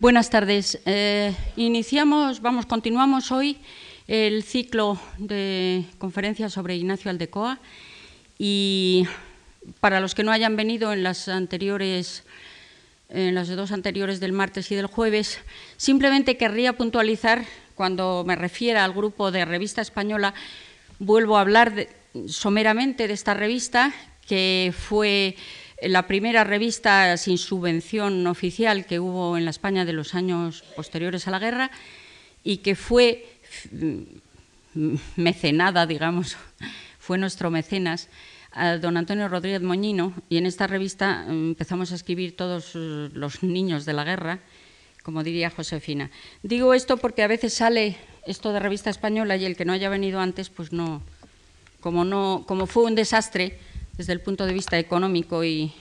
Buenas tardes. Eh, iniciamos, vamos, continuamos hoy el ciclo de conferencias sobre Ignacio Aldecoa y para los que no hayan venido en las anteriores en las dos anteriores del martes y del jueves, simplemente querría puntualizar cuando me refiera al grupo de Revista Española, vuelvo a hablar someramente de esta revista que fue la primera revista sin subvención oficial que hubo en la España de los años posteriores a la guerra y que fue mm, mecenada, digamos, fue nuestro mecenas, don Antonio Rodríguez Moñino, y en esta revista mm, empezamos a escribir todos los niños de la guerra, como diría Josefina. Digo esto porque a veces sale esto de revista española y el que no haya venido antes, pues no, como, no, como fue un desastre, desde el punto de vista económico y,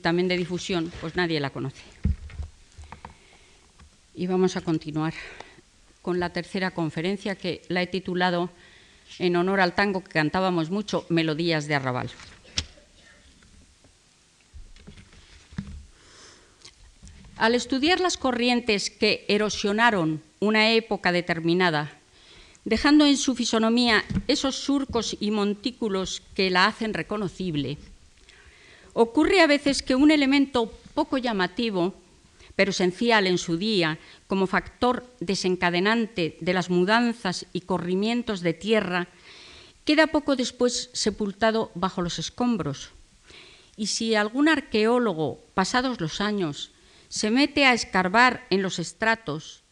también de difusión, pues nadie la conoce. Y vamos a continuar con la tercera conferencia que la he titulado en honor al tango que cantábamos mucho, Melodías de Arrabal. Al estudiar las corrientes que erosionaron una época determinada dejando en su fisonomía esos surcos y montículos que la hacen reconocible. Ocurre a veces que un elemento poco llamativo, pero esencial en su día, como factor desencadenante de las mudanzas y corrimientos de tierra, queda poco después sepultado bajo los escombros. Y si algún arqueólogo, pasados los años, se mete a escarbar en los estratos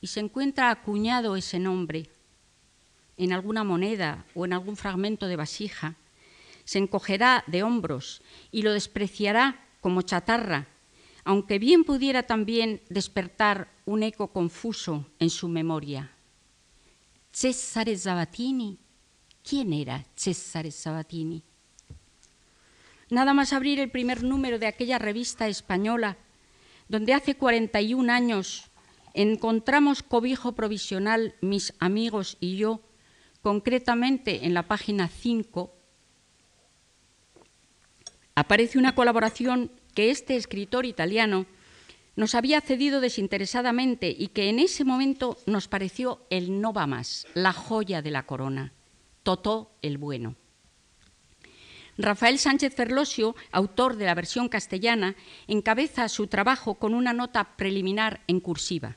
y se encuentra acuñado ese nombre, en alguna moneda o en algún fragmento de vasija, se encogerá de hombros y lo despreciará como chatarra, aunque bien pudiera también despertar un eco confuso en su memoria. Cesare Sabatini. ¿Quién era Cesare Sabatini? Nada más abrir el primer número de aquella revista española, donde hace 41 años encontramos cobijo provisional mis amigos y yo, Concretamente, en la página 5 aparece una colaboración que este escritor italiano nos había cedido desinteresadamente y que en ese momento nos pareció el no va más, la joya de la corona, Totó el Bueno. Rafael Sánchez Ferlosio, autor de la versión castellana, encabeza su trabajo con una nota preliminar en cursiva.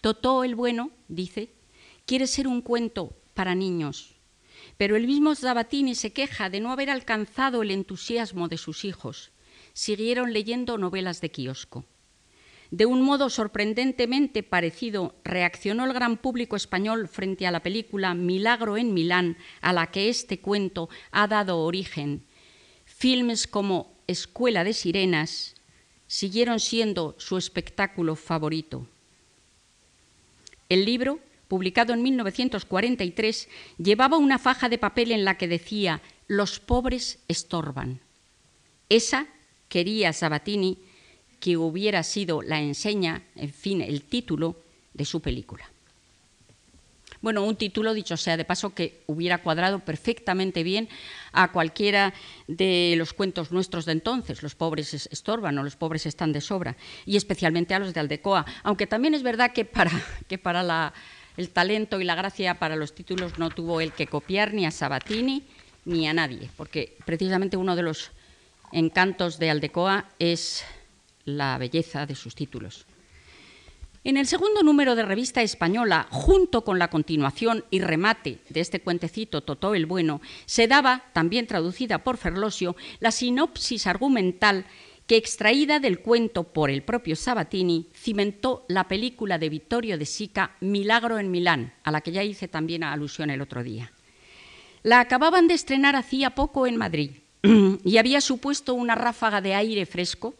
Totó el Bueno, dice, quiere ser un cuento para niños. Pero el mismo Sabatini se queja de no haber alcanzado el entusiasmo de sus hijos. Siguieron leyendo novelas de kiosco. De un modo sorprendentemente parecido, reaccionó el gran público español frente a la película Milagro en Milán, a la que este cuento ha dado origen. Filmes como Escuela de Sirenas siguieron siendo su espectáculo favorito. El libro publicado en 1943, llevaba una faja de papel en la que decía Los pobres estorban. Esa quería Sabatini que hubiera sido la enseña, en fin, el título de su película. Bueno, un título, dicho sea de paso, que hubiera cuadrado perfectamente bien a cualquiera de los cuentos nuestros de entonces, Los pobres estorban o Los pobres están de sobra, y especialmente a los de Aldecoa, aunque también es verdad que para, que para la el talento y la gracia para los títulos no tuvo el que copiar ni a Sabatini ni a nadie, porque precisamente uno de los encantos de Aldecoa es la belleza de sus títulos. En el segundo número de Revista Española, junto con la continuación y remate de este cuentecito Totó el Bueno, se daba, también traducida por Ferlosio, la sinopsis argumental extraída del cuento por el propio Sabatini, cimentó la película de Vittorio de Sica Milagro en Milán, a la que ya hice también alusión el otro día. La acababan de estrenar hacía poco en Madrid y había supuesto una ráfaga de aire fresco,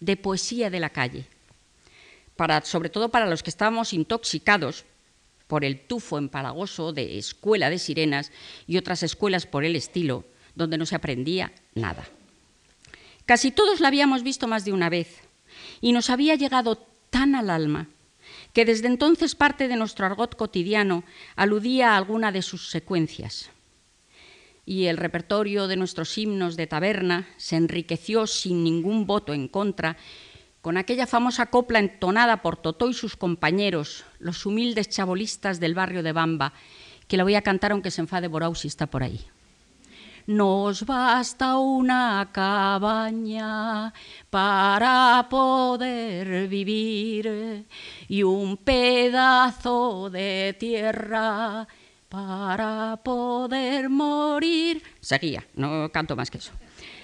de poesía de la calle, para, sobre todo para los que estábamos intoxicados por el tufo empalagoso de Escuela de Sirenas y otras escuelas por el estilo, donde no se aprendía nada. Casi todos la habíamos visto más de una vez y nos había llegado tan al alma que desde entonces parte de nuestro argot cotidiano aludía a alguna de sus secuencias. Y el repertorio de nuestros himnos de taberna se enriqueció sin ningún voto en contra con aquella famosa copla entonada por Totó y sus compañeros, los humildes chabolistas del barrio de Bamba, que la voy a cantar aunque se enfade Borau si está por ahí. Nos basta una cabaña para poder vivir y un pedazo de tierra para poder morir. Seguía, no canto más que eso.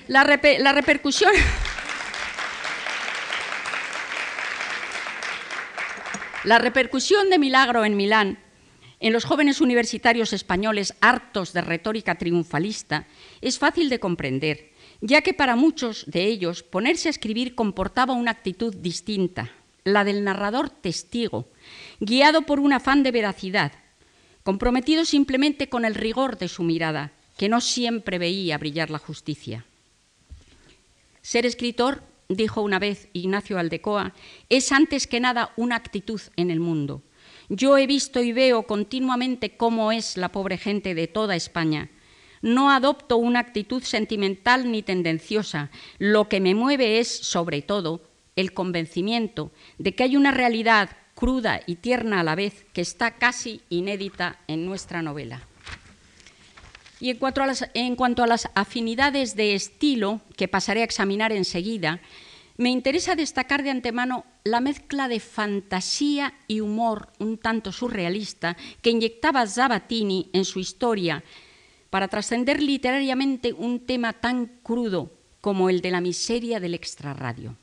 La, la repercusión... La repercusión de Milagro en Milán en los jóvenes universitarios españoles hartos de retórica triunfalista es fácil de comprender, ya que para muchos de ellos ponerse a escribir comportaba una actitud distinta, la del narrador testigo, guiado por un afán de veracidad, comprometido simplemente con el rigor de su mirada, que no siempre veía brillar la justicia. Ser escritor, dijo una vez Ignacio Aldecoa, es antes que nada una actitud en el mundo yo he visto y veo continuamente cómo es la pobre gente de toda España. No adopto una actitud sentimental ni tendenciosa. Lo que me mueve es, sobre todo, el convencimiento de que hay una realidad cruda y tierna a la vez que está casi inédita en nuestra novela. Y en cuanto, a las, en cuanto a las afinidades de estilo, que pasaré a examinar enseguida, me interesa destacar de antemano la mezcla de fantasía y humor un tanto surrealista que inyectaba Zabatini en su historia para trascender literariamente un tema tan crudo como el de la miseria del extrarradio.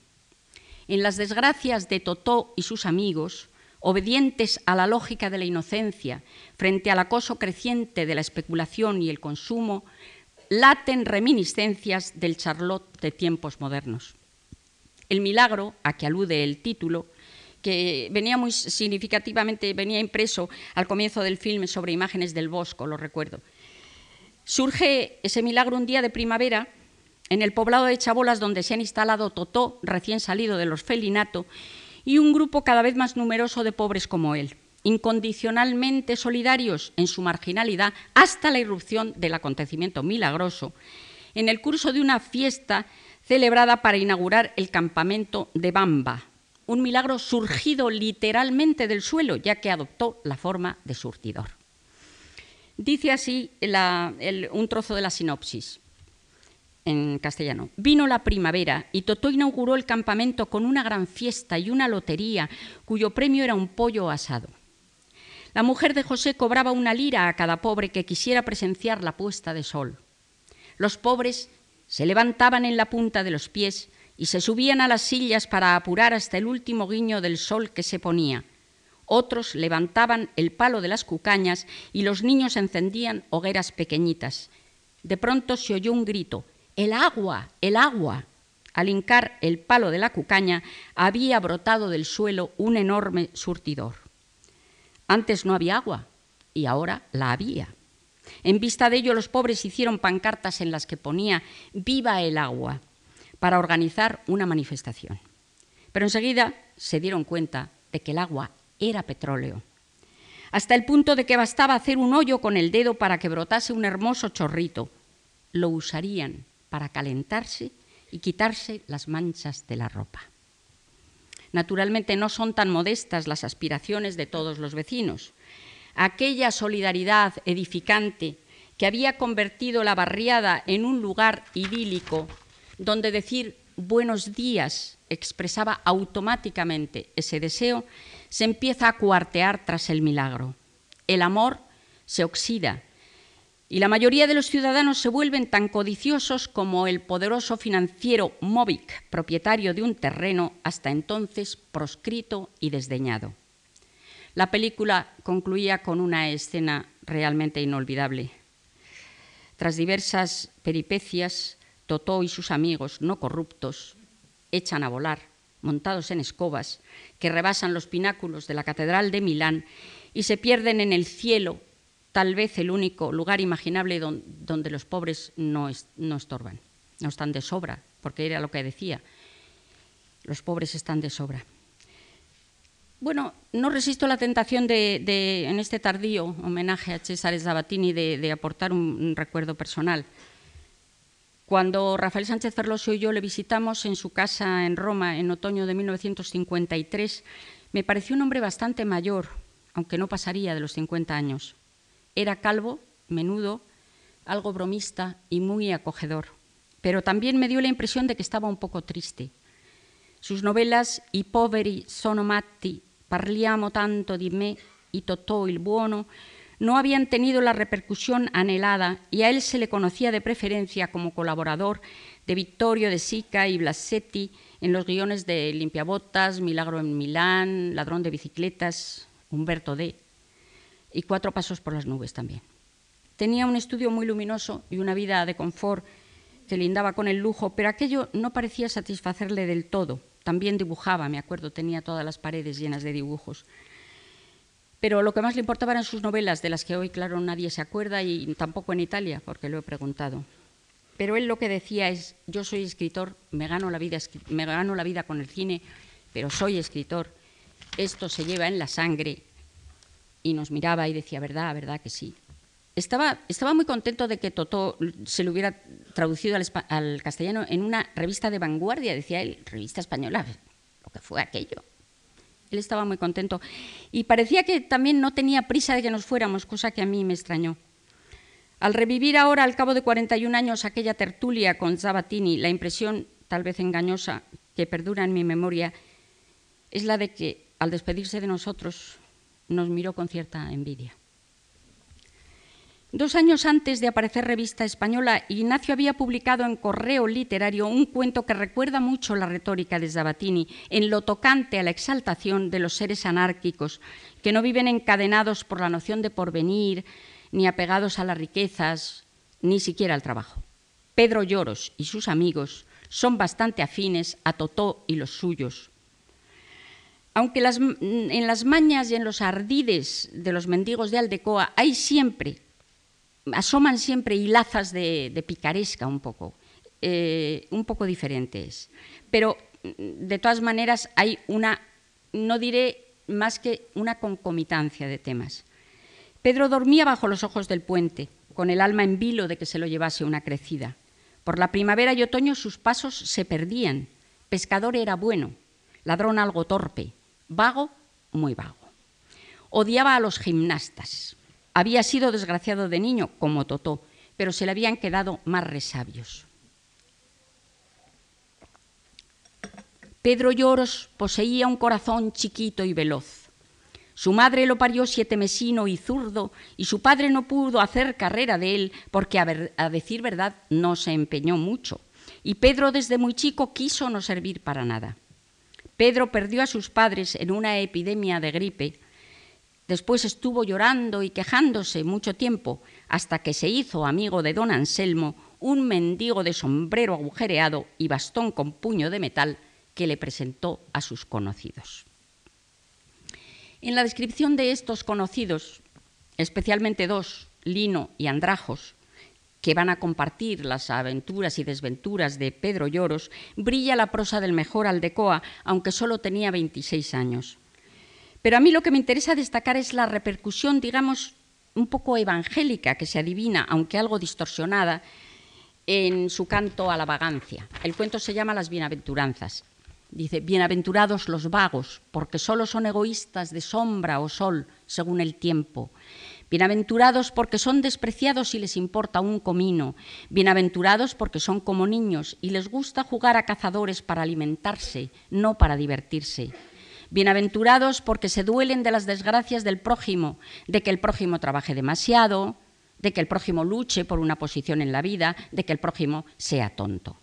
En las desgracias de Totó y sus amigos, obedientes a la lógica de la inocencia frente al acoso creciente de la especulación y el consumo, laten reminiscencias del Charlotte de tiempos modernos. El milagro, a que alude el título, que venía muy significativamente, venía impreso al comienzo del filme sobre imágenes del bosco, lo recuerdo. Surge ese milagro un día de primavera en el poblado de Chabolas, donde se han instalado Totó, recién salido de los Felinato, y un grupo cada vez más numeroso de pobres como él, incondicionalmente solidarios en su marginalidad hasta la irrupción del acontecimiento milagroso, en el curso de una fiesta celebrada para inaugurar el campamento de Bamba, un milagro surgido literalmente del suelo, ya que adoptó la forma de surtidor. Dice así un trozo de la sinopsis en castellano. Vino la primavera y Totó inauguró el campamento con una gran fiesta y una lotería cuyo premio era un pollo asado. La mujer de José cobraba una lira a cada pobre que quisiera presenciar la puesta de sol. Los pobres se levantaban en la punta de los pies y se subían a las sillas para apurar hasta el último guiño del sol que se ponía. Otros levantaban el palo de las cucañas y los niños encendían hogueras pequeñitas. De pronto se oyó un grito, ¡El agua! ¡El agua! Al hincar el palo de la cucaña había brotado del suelo un enorme surtidor. Antes no había agua y ahora la había. En vista de ello, los pobres hicieron pancartas en las que ponía Viva el agua para organizar una manifestación. Pero enseguida se dieron cuenta de que el agua era petróleo, hasta el punto de que bastaba hacer un hoyo con el dedo para que brotase un hermoso chorrito. Lo usarían para calentarse y quitarse las manchas de la ropa. Naturalmente no son tan modestas las aspiraciones de todos los vecinos aquella solidaridad edificante que había convertido la barriada en un lugar idílico donde decir buenos días expresaba automáticamente ese deseo, se empieza a cuartear tras el milagro. El amor se oxida y la mayoría de los ciudadanos se vuelven tan codiciosos como el poderoso financiero Movic, propietario de un terreno hasta entonces proscrito y desdeñado. La película concluía con una escena realmente inolvidable. Tras diversas peripecias, Totó y sus amigos no corruptos echan a volar, montados en escobas, que rebasan los pináculos de la Catedral de Milán y se pierden en el cielo, tal vez el único lugar imaginable donde los pobres no, no estorban, no están de sobra, porque era lo que decía, los pobres están de sobra. Bueno, no resisto la tentación de, en este tardío homenaje a Cesare Zabatini, de, aportar un, recuerdo personal. Cuando Rafael Sánchez Ferlosio y yo le visitamos en su casa en Roma en otoño de 1953, me pareció un hombre bastante mayor, aunque no pasaría de los 50 años. Era calvo, menudo, algo bromista y muy acogedor, pero también me dio la impresión de que estaba un poco triste. Sus novelas I poveri sono matti, Parliamo tanto di me y Totò il buono no habían tenido la repercusión anhelada y a él se le conocía de preferencia como colaborador de Vittorio de Sica y Blasetti en los guiones de Limpiabotas, Milagro en Milán, Ladrón de bicicletas, Humberto D. y Cuatro pasos por las nubes también. Tenía un estudio muy luminoso y una vida de confort que lindaba con el lujo, pero aquello no parecía satisfacerle del todo. También dibujaba, me acuerdo, tenía todas las paredes llenas de dibujos. Pero lo que más le importaba eran sus novelas, de las que hoy, claro, nadie se acuerda y tampoco en Italia, porque lo he preguntado. Pero él lo que decía es, yo soy escritor, me gano la vida, me gano la vida con el cine, pero soy escritor, esto se lleva en la sangre. Y nos miraba y decía, verdad, verdad que sí. Estaba, muy contento de que Totó se lo hubiera traducido al, al castellano en una revista de vanguardia, decía él, revista española, lo que fue aquello. Él estaba muy contento y parecía que también no tenía prisa de que nos fuéramos, cosa que a mí me extrañó. Al revivir ahora, al cabo de 41 años, aquella tertulia con Zabatini, la impresión, tal vez engañosa, que perdura en mi memoria, es la de que, al despedirse de nosotros, nos miró con cierta envidia. Dos años antes de aparecer Revista Española, Ignacio había publicado en Correo Literario un cuento que recuerda mucho la retórica de Zabatini en lo tocante a la exaltación de los seres anárquicos, que no viven encadenados por la noción de porvenir, ni apegados a las riquezas, ni siquiera al trabajo. Pedro Lloros y sus amigos son bastante afines a Totó y los suyos. Aunque en las mañas y en los ardides de los mendigos de Aldecoa hay siempre asoman siempre hilazas de, picaresca un poco, eh, un poco diferentes. Pero mm, de todas maneras hay una, no diré más que una concomitancia de temas. Pedro dormía bajo los ojos del puente, con el alma en vilo de que se lo llevase una crecida. Por la primavera y otoño sus pasos se perdían. Pescador era bueno, ladrón algo torpe, vago, muy vago. Odiaba a los gimnastas, había sido desgraciado de niño, como Totó, pero se le habían quedado más resabios. Pedro Lloros poseía un corazón chiquito y veloz. Su madre lo parió siete mesino y zurdo, y su padre no pudo hacer carrera de él porque, a, decir verdad, no se empeñó mucho. Y Pedro desde muy chico quiso no servir para nada. Pedro perdió a sus padres en una epidemia de gripe Después estuvo llorando y quejándose mucho tiempo hasta que se hizo amigo de don Anselmo, un mendigo de sombrero agujereado y bastón con puño de metal que le presentó a sus conocidos. En la descripción de estos conocidos, especialmente dos, Lino y Andrajos, que van a compartir las aventuras y desventuras de Pedro Lloros, brilla la prosa del mejor Aldecoa, aunque solo tenía 26 años. Pero a mí lo que me interesa destacar es la repercusión, digamos, un poco evangélica que se adivina, aunque algo distorsionada, en su canto a la vagancia. El cuento se llama Las Bienaventuranzas. Dice, bienaventurados los vagos, porque solo son egoístas de sombra o sol, según el tiempo. Bienaventurados porque son despreciados y les importa un comino. Bienaventurados porque son como niños y les gusta jugar a cazadores para alimentarse, no para divertirse. Bienaventurados porque se duelen de las desgracias del prójimo, de que el prójimo trabaje demasiado, de que el prójimo luche por una posición en la vida, de que el prójimo sea tonto.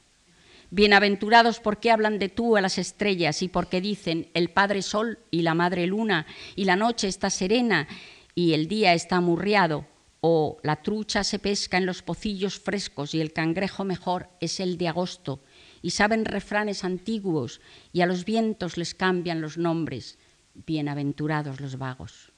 Bienaventurados porque hablan de tú a las estrellas y porque dicen el Padre Sol y la Madre Luna y la noche está serena y el día está amurriado o la trucha se pesca en los pocillos frescos y el cangrejo mejor es el de agosto y saben refranes antiguos y a los vientos les cambian los nombres. Bienaventurados los vagos.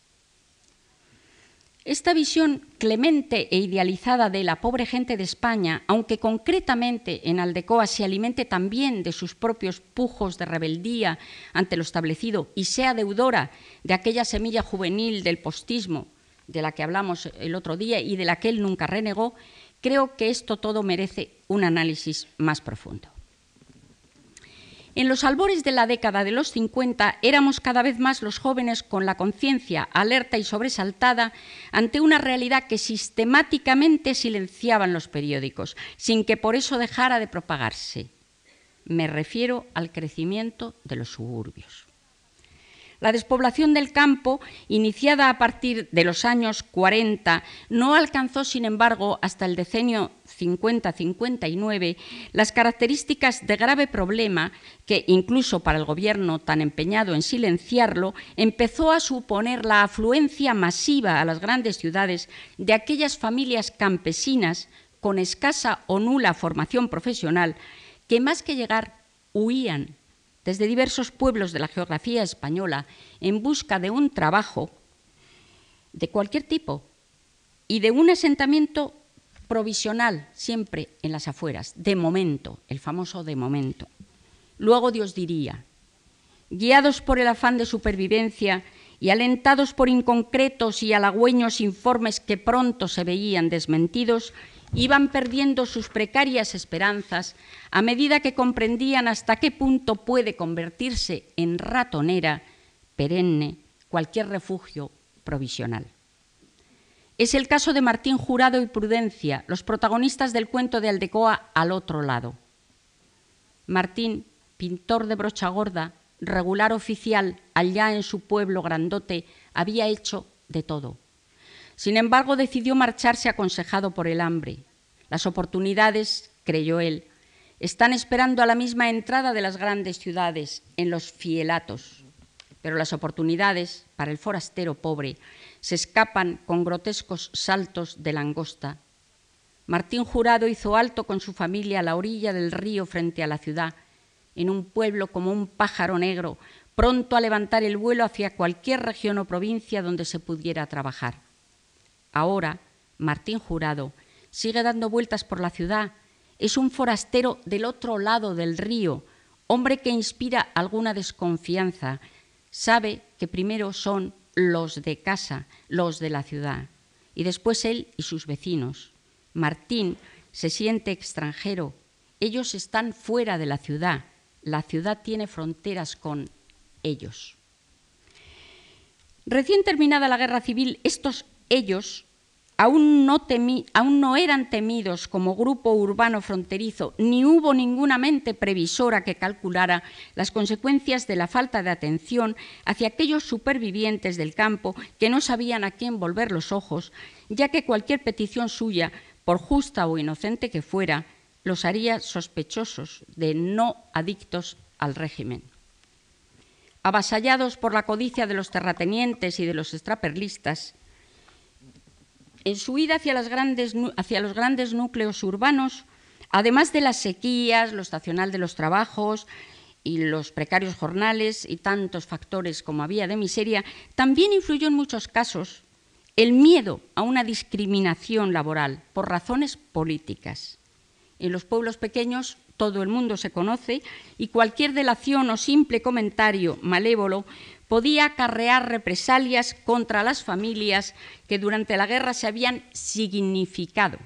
Esta visión clemente e idealizada de la pobre gente de España, aunque concretamente en Aldecoa se alimente también de sus propios pujos de rebeldía ante lo establecido y sea deudora de aquella semilla juvenil del postismo de la que hablamos el otro día y de la que él nunca renegó, creo que esto todo merece un análisis más profundo. En los albores de la década de los 50 éramos cada vez más los jóvenes con la conciencia alerta y sobresaltada ante una realidad que sistemáticamente silenciaban los periódicos, sin que por eso dejara de propagarse. Me refiero al crecimiento de los suburbios. La despoblación del campo, iniciada a partir de los años 40, no alcanzó, sin embargo, hasta el decenio 50-59 las características de grave problema que, incluso para el Gobierno tan empeñado en silenciarlo, empezó a suponer la afluencia masiva a las grandes ciudades de aquellas familias campesinas con escasa o nula formación profesional que más que llegar huían desde diversos pueblos de la geografía española en busca de un trabajo de cualquier tipo y de un asentamiento provisional, siempre en las afueras, de momento, el famoso de momento. Luego Dios diría, guiados por el afán de supervivencia y alentados por inconcretos y halagüeños informes que pronto se veían desmentidos, iban perdiendo sus precarias esperanzas a medida que comprendían hasta qué punto puede convertirse en ratonera perenne cualquier refugio provisional. Es el caso de Martín Jurado y Prudencia, los protagonistas del cuento de Aldecoa al otro lado. Martín, pintor de brocha gorda, regular oficial allá en su pueblo grandote, había hecho de todo sin embargo, decidió marcharse aconsejado por el hambre. Las oportunidades, creyó él, están esperando a la misma entrada de las grandes ciudades, en los fielatos. Pero las oportunidades, para el forastero pobre, se escapan con grotescos saltos de langosta. Martín Jurado hizo alto con su familia a la orilla del río frente a la ciudad, en un pueblo como un pájaro negro, pronto a levantar el vuelo hacia cualquier región o provincia donde se pudiera trabajar. Ahora, Martín Jurado sigue dando vueltas por la ciudad. Es un forastero del otro lado del río, hombre que inspira alguna desconfianza. Sabe que primero son los de casa, los de la ciudad, y después él y sus vecinos. Martín se siente extranjero. Ellos están fuera de la ciudad. La ciudad tiene fronteras con ellos. Recién terminada la guerra civil, estos ellos aún no, eran temidos como grupo urbano fronterizo, ni hubo ninguna mente previsora que calculara las consecuencias de la falta de atención hacia aquellos supervivientes del campo que no sabían a quién volver los ojos, ya que cualquier petición suya, por justa o inocente que fuera, los haría sospechosos de no adictos al régimen. Avasallados por la codicia de los terratenientes y de los extraperlistas, en su ida hacia, los grandes núcleos urbanos, además de las sequías, lo estacional de los trabajos y los precarios jornales y tantos factores como había de miseria, también influyó en muchos casos el miedo a una discriminación laboral por razones políticas. En los pueblos pequeños todo el mundo se conoce y cualquier delación o simple comentario malévolo podía acarrear represalias contra las familias que durante la guerra se habían significado.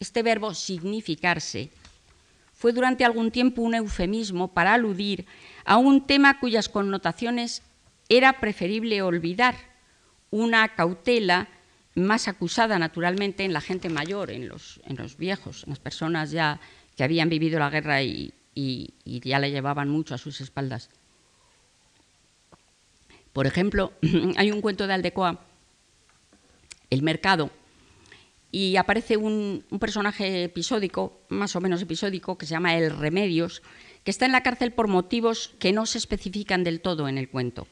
Este verbo significarse fue durante algún tiempo un eufemismo para aludir a un tema cuyas connotaciones era preferible olvidar, una cautela más acusada naturalmente en la gente mayor, en los, viejos, en las personas ya que habían vivido la guerra y ya le llevaban mucho a sus espaldas. Por ejemplo, hay un cuento de Aldecoa, El mercado, y aparece un, personaje episódico, más o menos episódico, que se llama El Remedios, que está en la cárcel por motivos que no se especifican del todo en el cuento.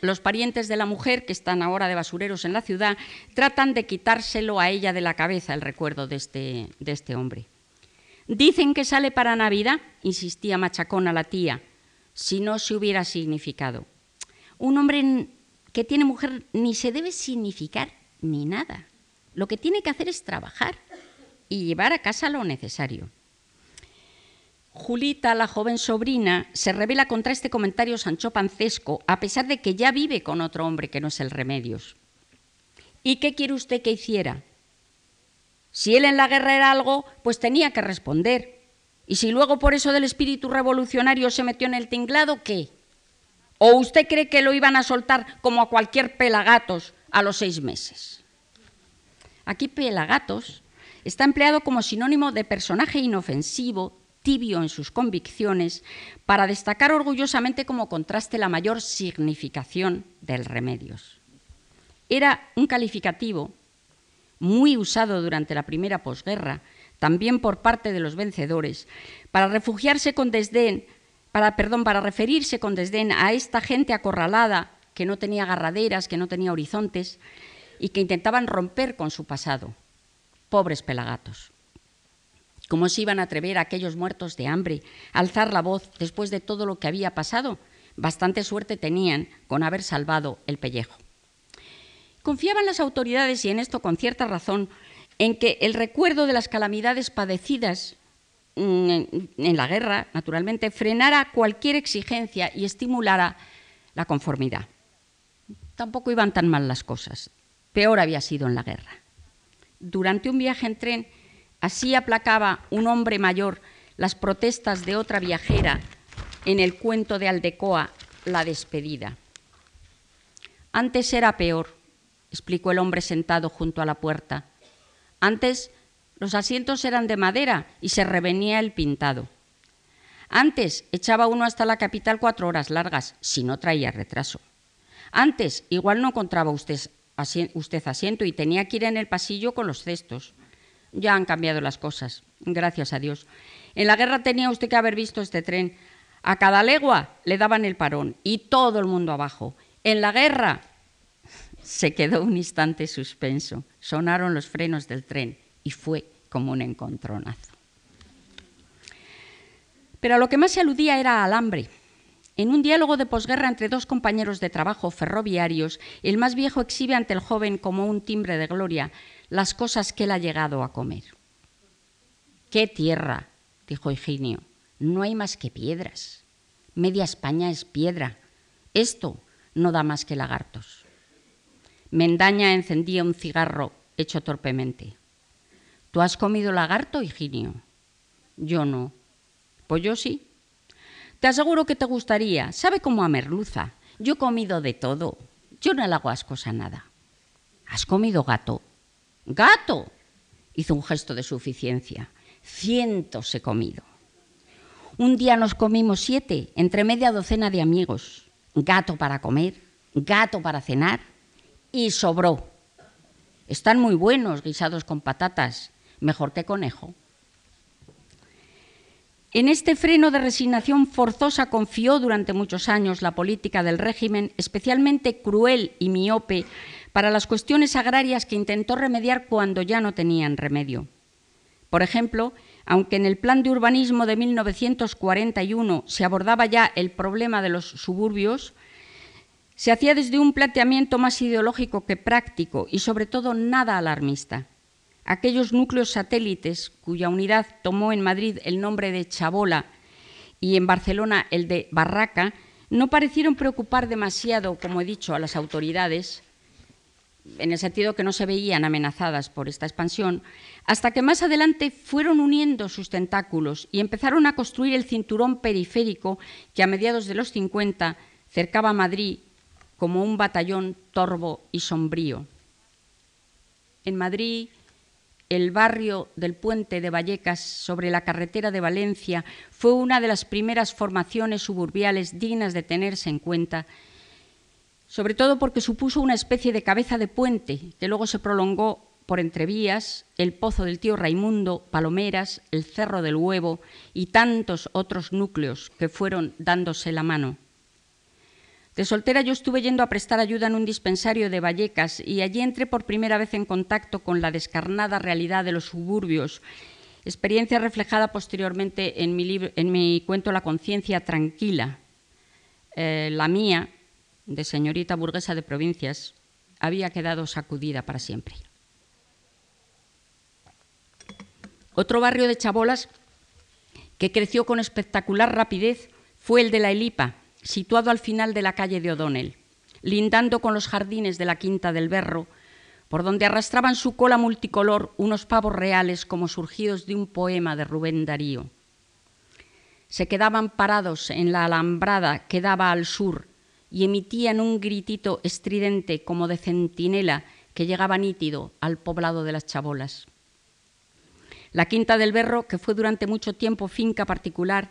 Los parientes de la mujer, que están ahora de basureros en la ciudad, tratan de quitárselo a ella de la cabeza el recuerdo de este, de este hombre. Dicen que sale para Navidad, insistía machacona la tía, si no se hubiera significado un hombre que tiene mujer ni se debe significar ni nada. Lo que tiene que hacer es trabajar y llevar a casa lo necesario. Julita, la joven sobrina, se revela contra este comentario Sancho Pancesco, a pesar de que ya vive con otro hombre que no es el Remedios. ¿Y qué quiere usted que hiciera? Si él en la guerra era algo, pues tenía que responder. Y si luego por eso del espíritu revolucionario se metió en el tinglado, ¿qué? ¿O usted cree que lo iban a soltar como a cualquier pelagatos a los seis meses? Aquí pelagatos está empleado como sinónimo de personaje inofensivo, tibio en sus convicciones, para destacar orgullosamente como contraste la mayor significación del remedios. Era un calificativo muy usado durante la primera posguerra, también por parte de los vencedores, para refugiarse con desdén, para, perdón, para referirse con desdén a esta gente acorralada que no tenía agarraderas, que no tenía horizontes y que intentaban romper con su pasado. Pobres pelagatos. ¿Cómo se iban a atrever aquellos muertos de hambre a alzar la voz después de todo lo que había pasado? Bastante suerte tenían con haber salvado el pellejo. Confiaban las autoridades, y en esto con cierta razón, en que el recuerdo de las calamidades padecidas en la guerra, naturalmente, frenara cualquier exigencia y estimulara la conformidad. Tampoco iban tan mal las cosas. Peor había sido en la guerra. Durante un viaje en tren, así aplacaba un hombre mayor las protestas de otra viajera en el cuento de Aldecoa, La despedida. Antes era peor explicó el hombre sentado junto a la puerta. Antes los asientos eran de madera y se revenía el pintado. Antes echaba uno hasta la capital cuatro horas largas, si no traía retraso. Antes igual no encontraba usted, asiento y tenía que ir en el pasillo con los cestos. Ya han cambiado las cosas, gracias a Dios. En la guerra tenía usted que haber visto este tren. A cada legua le daban el parón y todo el mundo abajo. En la guerra se quedó un instante suspenso. Sonaron los frenos del tren y fue como un encontronazo. Pero a lo que más se aludía era al hambre. En un diálogo de posguerra entre dos compañeros de trabajo ferroviarios, el más viejo exhibe ante el joven como un timbre de gloria las cosas que él ha llegado a comer. ¡Qué tierra! dijo Higinio. No hay más que piedras. Media España es piedra. Esto no da más que lagartos. Mendaña encendía un cigarro hecho torpemente. ¿Tú has comido lagarto, Higinio? Yo no. Pues yo sí. Te aseguro que te gustaría. Sabe cómo a merluza. Yo he comido de todo. Yo no le hago ascos a nada. ¿Has comido gato? ¡Gato! Hizo un gesto de suficiencia. Cientos he comido. Un día nos comimos siete, entre media docena de amigos. Gato para comer, gato para cenar, y sobró. Están muy buenos guisados con patatas, mejor que conejo. En este freno de resignación forzosa confió durante muchos años la política del régimen, especialmente cruel y miope para las cuestiones agrarias que intentó remediar cuando ya no tenían remedio. Por ejemplo, aunque en el plan de urbanismo de 1941 se abordaba ya el problema de los suburbios, se hacía desde un planteamiento más ideológico que práctico y sobre todo nada alarmista. Aquellos núcleos satélites cuya unidad tomó en Madrid el nombre de Chabola y en Barcelona el de Barraca no parecieron preocupar demasiado, como he dicho, a las autoridades, en el sentido que no se veían amenazadas por esta expansión, hasta que más adelante fueron uniendo sus tentáculos y empezaron a construir el cinturón periférico que a mediados de los 50 cercaba Madrid como un batallón torvo y sombrío. En Madrid, el barrio del puente de Vallecas sobre la carretera de Valencia fue una de las primeras formaciones suburbiales dignas de tenerse en cuenta, sobre todo porque supuso una especie de cabeza de puente que luego se prolongó por entrevías, el Pozo del Tío Raimundo, Palomeras, el Cerro del Huevo y tantos otros núcleos que fueron dándose la mano. De soltera yo estuve yendo a prestar ayuda en un dispensario de Vallecas y allí entré por primera vez en contacto con la descarnada realidad de los suburbios, experiencia reflejada posteriormente en mi, cuento La conciencia tranquila. Eh, la mía, de señorita burguesa de provincias, había quedado sacudida para siempre. Otro barrio de chabolas que creció con espectacular rapidez fue el de la Elipa, situado al final de la calle de O'Donnell, lindando con los jardines de la Quinta del Berro, por donde arrastraban su cola multicolor unos pavos reales como surgidos de un poema de Rubén Darío. Se quedaban parados en la alambrada que daba al sur y emitían un gritito estridente como de centinela que llegaba nítido al poblado de las chabolas. La Quinta del Berro, que fue durante mucho tiempo finca particular,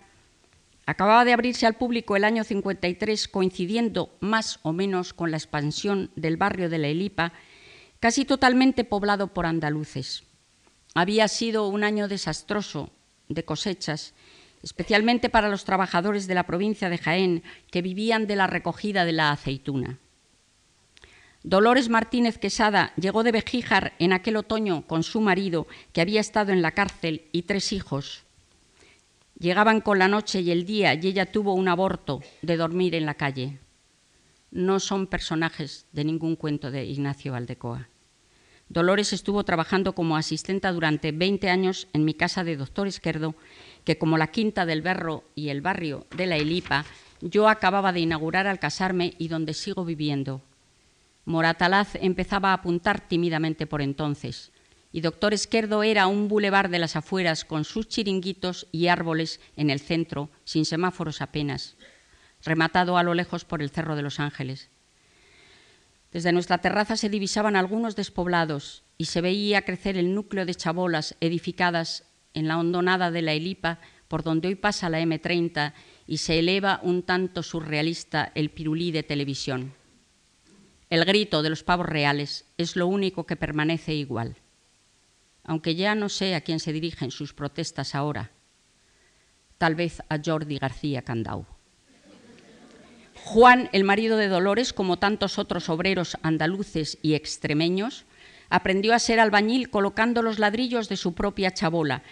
acababa de abrirse al público el año 53, coincidiendo más o menos con la expansión del barrio de la Elipa, casi totalmente poblado por andaluces. Había sido un año desastroso de cosechas, especialmente para los trabajadores de la provincia de Jaén que vivían de la recogida de la aceituna. Dolores Martínez Quesada llegó de Bejíjar en aquel otoño con su marido, que había estado en la cárcel, y tres hijos. Llegaban con la noche y el día y ella tuvo un aborto de dormir en la calle. No son personajes de ningún cuento de Ignacio Valdecoa. Dolores estuvo trabajando como asistenta durante 20 años en mi casa de doctor Izquierdo, que como la Quinta del Berro y el barrio de la Elipa, yo acababa de inaugurar al casarme y donde sigo viviendo. Moratalaz empezaba a apuntar tímidamente por entonces, y Doctor Esquerdo era un bulevar de las afueras con sus chiringuitos y árboles en el centro, sin semáforos apenas, rematado a lo lejos por el Cerro de los Ángeles. Desde nuestra terraza se divisaban algunos despoblados y se veía crecer el núcleo de chabolas edificadas en la hondonada de la Elipa, por donde hoy pasa la M30 y se eleva un tanto surrealista el pirulí de televisión. El grito de los pavos reales es lo único que permanece igual, aunque ya no sé a quién se dirigen sus protestas ahora, tal vez a Jordi García Candau. Juan, el marido de Dolores, como tantos otros obreros andaluces y extremeños, aprendió a ser albañil colocando los ladrillos de su propia chabola,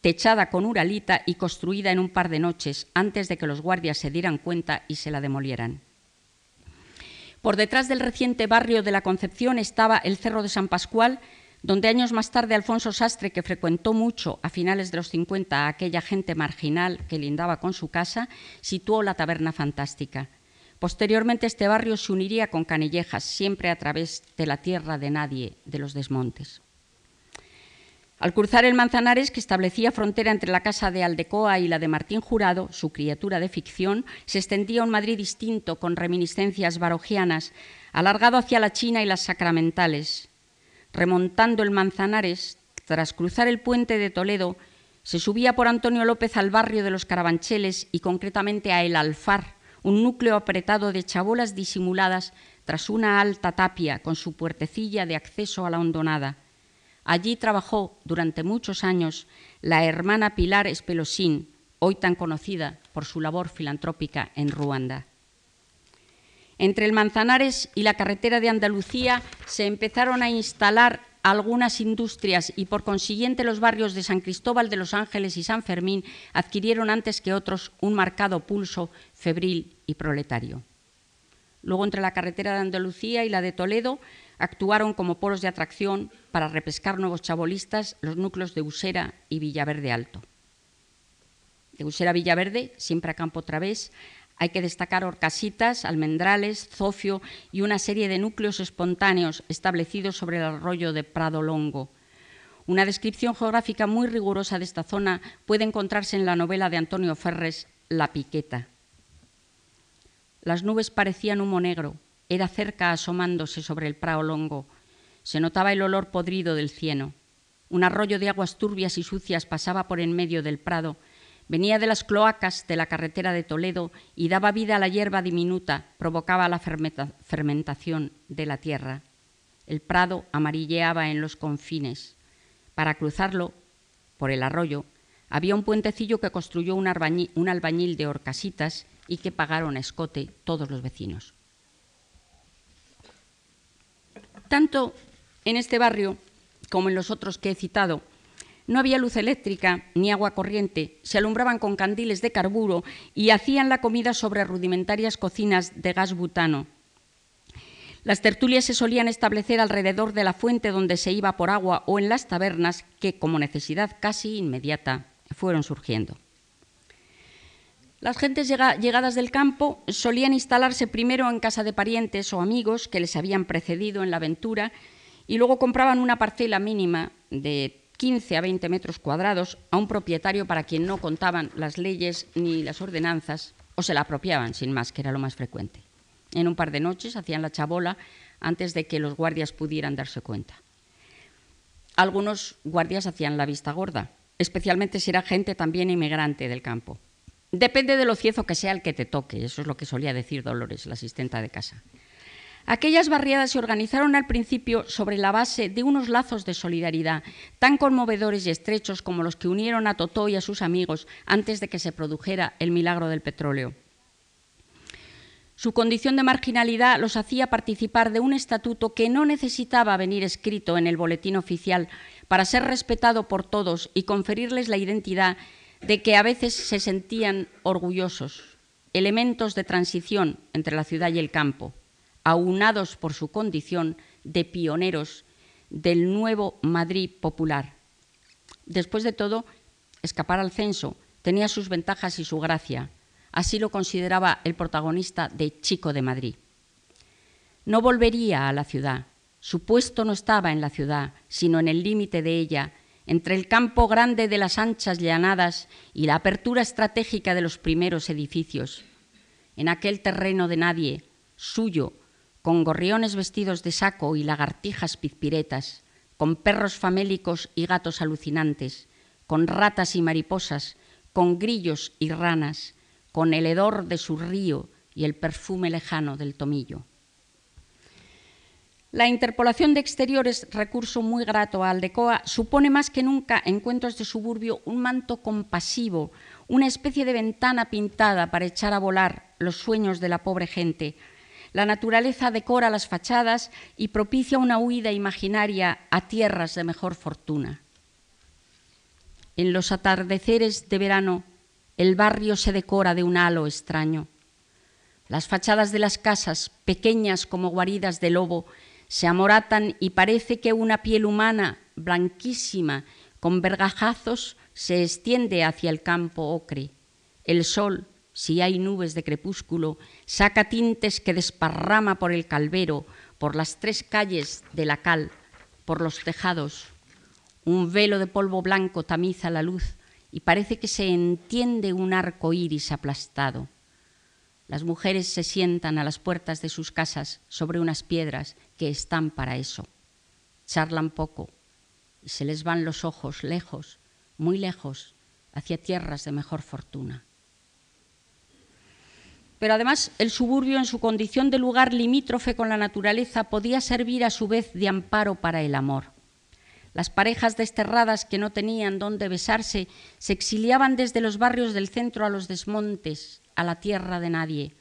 techada con uralita y construida en un par de noches antes de que los guardias se dieran cuenta y se la demolieran. Por detrás del reciente barrio de la Concepción estaba el Cerro de San Pascual, donde años más tarde Alfonso Sastre, que frecuentó mucho a finales de los 50 a aquella gente marginal que lindaba con su casa, situó la taberna fantástica. Posteriormente este barrio se uniría con Canillejas, siempre a través de la tierra de nadie, de los desmontes. Al cruzar el Manzanares, que establecía frontera entre la casa de Aldecoa y la de Martín Jurado, su criatura de ficción, se extendía un Madrid distinto, con reminiscencias barogianas, alargado hacia la China y las sacramentales. Remontando el Manzanares, tras cruzar el puente de Toledo, se subía por Antonio López al barrio de los Carabancheles y concretamente a El Alfar, un núcleo apretado de chabolas disimuladas tras una alta tapia con su puertecilla de acceso a la hondonada. Allí trabajó durante muchos años la hermana Pilar Espelosín, hoy tan conocida por su labor filantrópica en Ruanda. Entre el Manzanares y la carretera de Andalucía se empezaron a instalar algunas industrias y por consiguiente los barrios de San Cristóbal de los Ángeles y San Fermín adquirieron antes que otros un marcado pulso febril y proletario. Luego, entre la carretera de Andalucía y la de Toledo, actuaron como polos de atracción para repescar nuevos chabolistas los núcleos de Usera y Villaverde Alto. De Usera a Villaverde, siempre a campo otra vez, hay que destacar Orcasitas, Almendrales, Zofio y una serie de núcleos espontáneos establecidos sobre el arroyo de Prado Longo. Una descripción geográfica muy rigurosa de esta zona puede encontrarse en la novela de Antonio Ferres, La Piqueta. Las nubes parecían humo negro, era cerca asomándose sobre el Prado Longo. Se notaba el olor podrido del cieno. Un arroyo de aguas turbias y sucias pasaba por en medio del prado Venía de las cloacas de la carretera de Toledo y daba vida a la hierba diminuta, provocaba la fermentación de la tierra. El prado amarilleaba en los confines. Para cruzarlo, por el arroyo, había un puentecillo que construyó un, un albañil de horcasitas y que pagaron a escote todos los vecinos. Tanto en este barrio como en los otros que he citado, no había luz eléctrica ni agua corriente, se alumbraban con candiles de carburo y hacían la comida sobre rudimentarias cocinas de gas butano. Las tertulias se solían establecer alrededor de la fuente donde se iba por agua o en las tabernas que, como necesidad casi inmediata, fueron surgiendo. Las gentes llegadas del campo solían instalarse primero en casa de parientes o amigos que les habían precedido en la aventura y luego compraban una parcela mínima de 15 a 20 metros cuadrados a un propietario para quien no contaban las leyes ni las ordenanzas o se la apropiaban sin más, que era lo más frecuente. En un par de noches hacían la chabola antes de que los guardias pudieran darse cuenta. Algunos guardias hacían la vista gorda, especialmente si era gente también inmigrante del campo. Depende de lo ciezo que sea el que te toque, eso es lo que solía decir Dolores, la asistenta de casa. Aquellas barriadas se organizaron al principio sobre la base de unos lazos de solidaridad tan conmovedores y estrechos como los que unieron a Totó y a sus amigos antes de que se produjera el milagro del petróleo. Su condición de marginalidad los hacía participar de un estatuto que no necesitaba venir escrito en el boletín oficial para ser respetado por todos y conferirles la identidad de que a veces se sentían orgullosos, elementos de transición entre la ciudad y el campo, aunados por su condición de pioneros del nuevo Madrid popular. Después de todo, escapar al censo tenía sus ventajas y su gracia. Así lo consideraba el protagonista de Chico de Madrid. No volvería a la ciudad. Su puesto no estaba en la ciudad, sino en el límite de ella, entre el campo grande de las anchas llanadas y la apertura estratégica de los primeros edificios. En aquel terreno de nadie, suyo, con gorriones vestidos de saco y lagartijas pizpiretas, con perros famélicos y gatos alucinantes, con ratas y mariposas, con grillos y ranas, con el hedor de su río y el perfume lejano del tomillo. La interpolación de exteriores, recurso muy grato a Aldecoa, supone más que nunca en cuentos de suburbio un manto compasivo, una especie de ventana pintada para echar a volar los sueños de la pobre gente, la naturaleza decora las fachadas y propicia una huida imaginaria a tierras de mejor fortuna. En los atardeceres de verano, el barrio se decora de un halo extraño. Las fachadas de las casas, pequeñas como guaridas de lobo, se amoratan y parece que una piel humana, blanquísima, con vergajazos, se extiende hacia el campo ocre. El sol, si hay nubes de crepúsculo, saca tintes que desparrama por el calvero, por las tres calles de la cal, por los tejados. Un velo de polvo blanco tamiza la luz y parece que se entiende un arco iris aplastado. Las mujeres se sientan a las puertas de sus casas sobre unas piedras que están para eso. Charlan poco y se les van los ojos lejos, muy lejos, hacia tierras de mejor fortuna. Pero además el suburbio en su condición de lugar limítrofe con la naturaleza podía servir a su vez de amparo para el amor. Las parejas desterradas que no tenían dónde besarse se exiliaban desde los barrios del centro a los desmontes, a la tierra de nadie.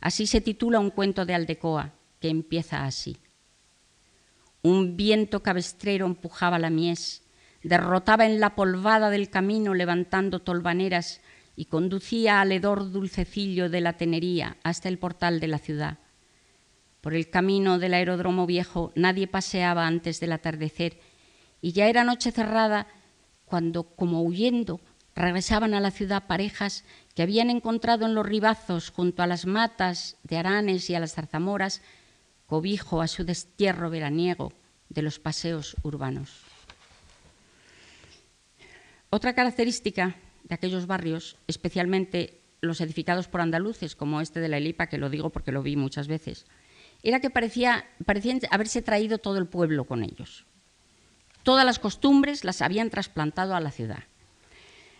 Así se titula un cuento de Aldecoa, que empieza así. Un viento cabestrero empujaba la mies, derrotaba en la polvada del camino levantando tolvaneras y conducía al hedor dulcecillo de la tenería hasta el portal de la ciudad. Por el camino del aeródromo viejo nadie paseaba antes del atardecer y ya era noche cerrada cuando, como huyendo, regresaban a la ciudad parejas que habían encontrado en los ribazos junto a las matas de aranes y a las zarzamoras cobijo a su destierro veraniego de los paseos urbanos. Otra característica de aquellos barrios, especialmente los edificados por andaluces, como este de la Elipa, que lo digo porque lo vi muchas veces, era que parecía, parecían haberse traído todo el pueblo con ellos. Todas las costumbres las habían trasplantado a la ciudad.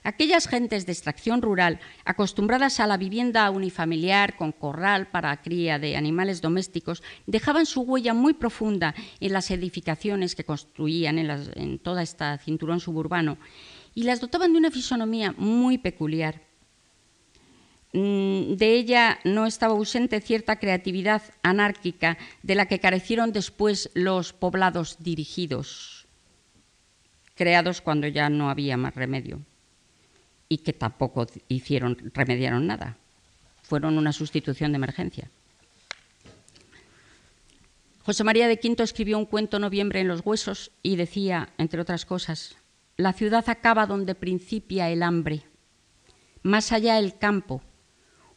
Aquellas gentes de extracción rural, acostumbradas a la vivienda unifamiliar con corral para cría de animales domésticos, dejaban su huella muy profunda en las edificaciones que construían en, en toda esta cinturón suburbano y las dotaban de una fisonomía muy peculiar. Mm, de ella no estaba ausente cierta creatividad anárquica de la que carecieron después los poblados dirigidos, creados cuando ya no había más remedio y que tampoco hicieron, remediaron nada. Fueron una sustitución de emergencia. José María de Quinto escribió un cuento Noviembre en los huesos y decía, entre otras cosas, la ciudad acaba donde principia el hambre. Más allá el campo,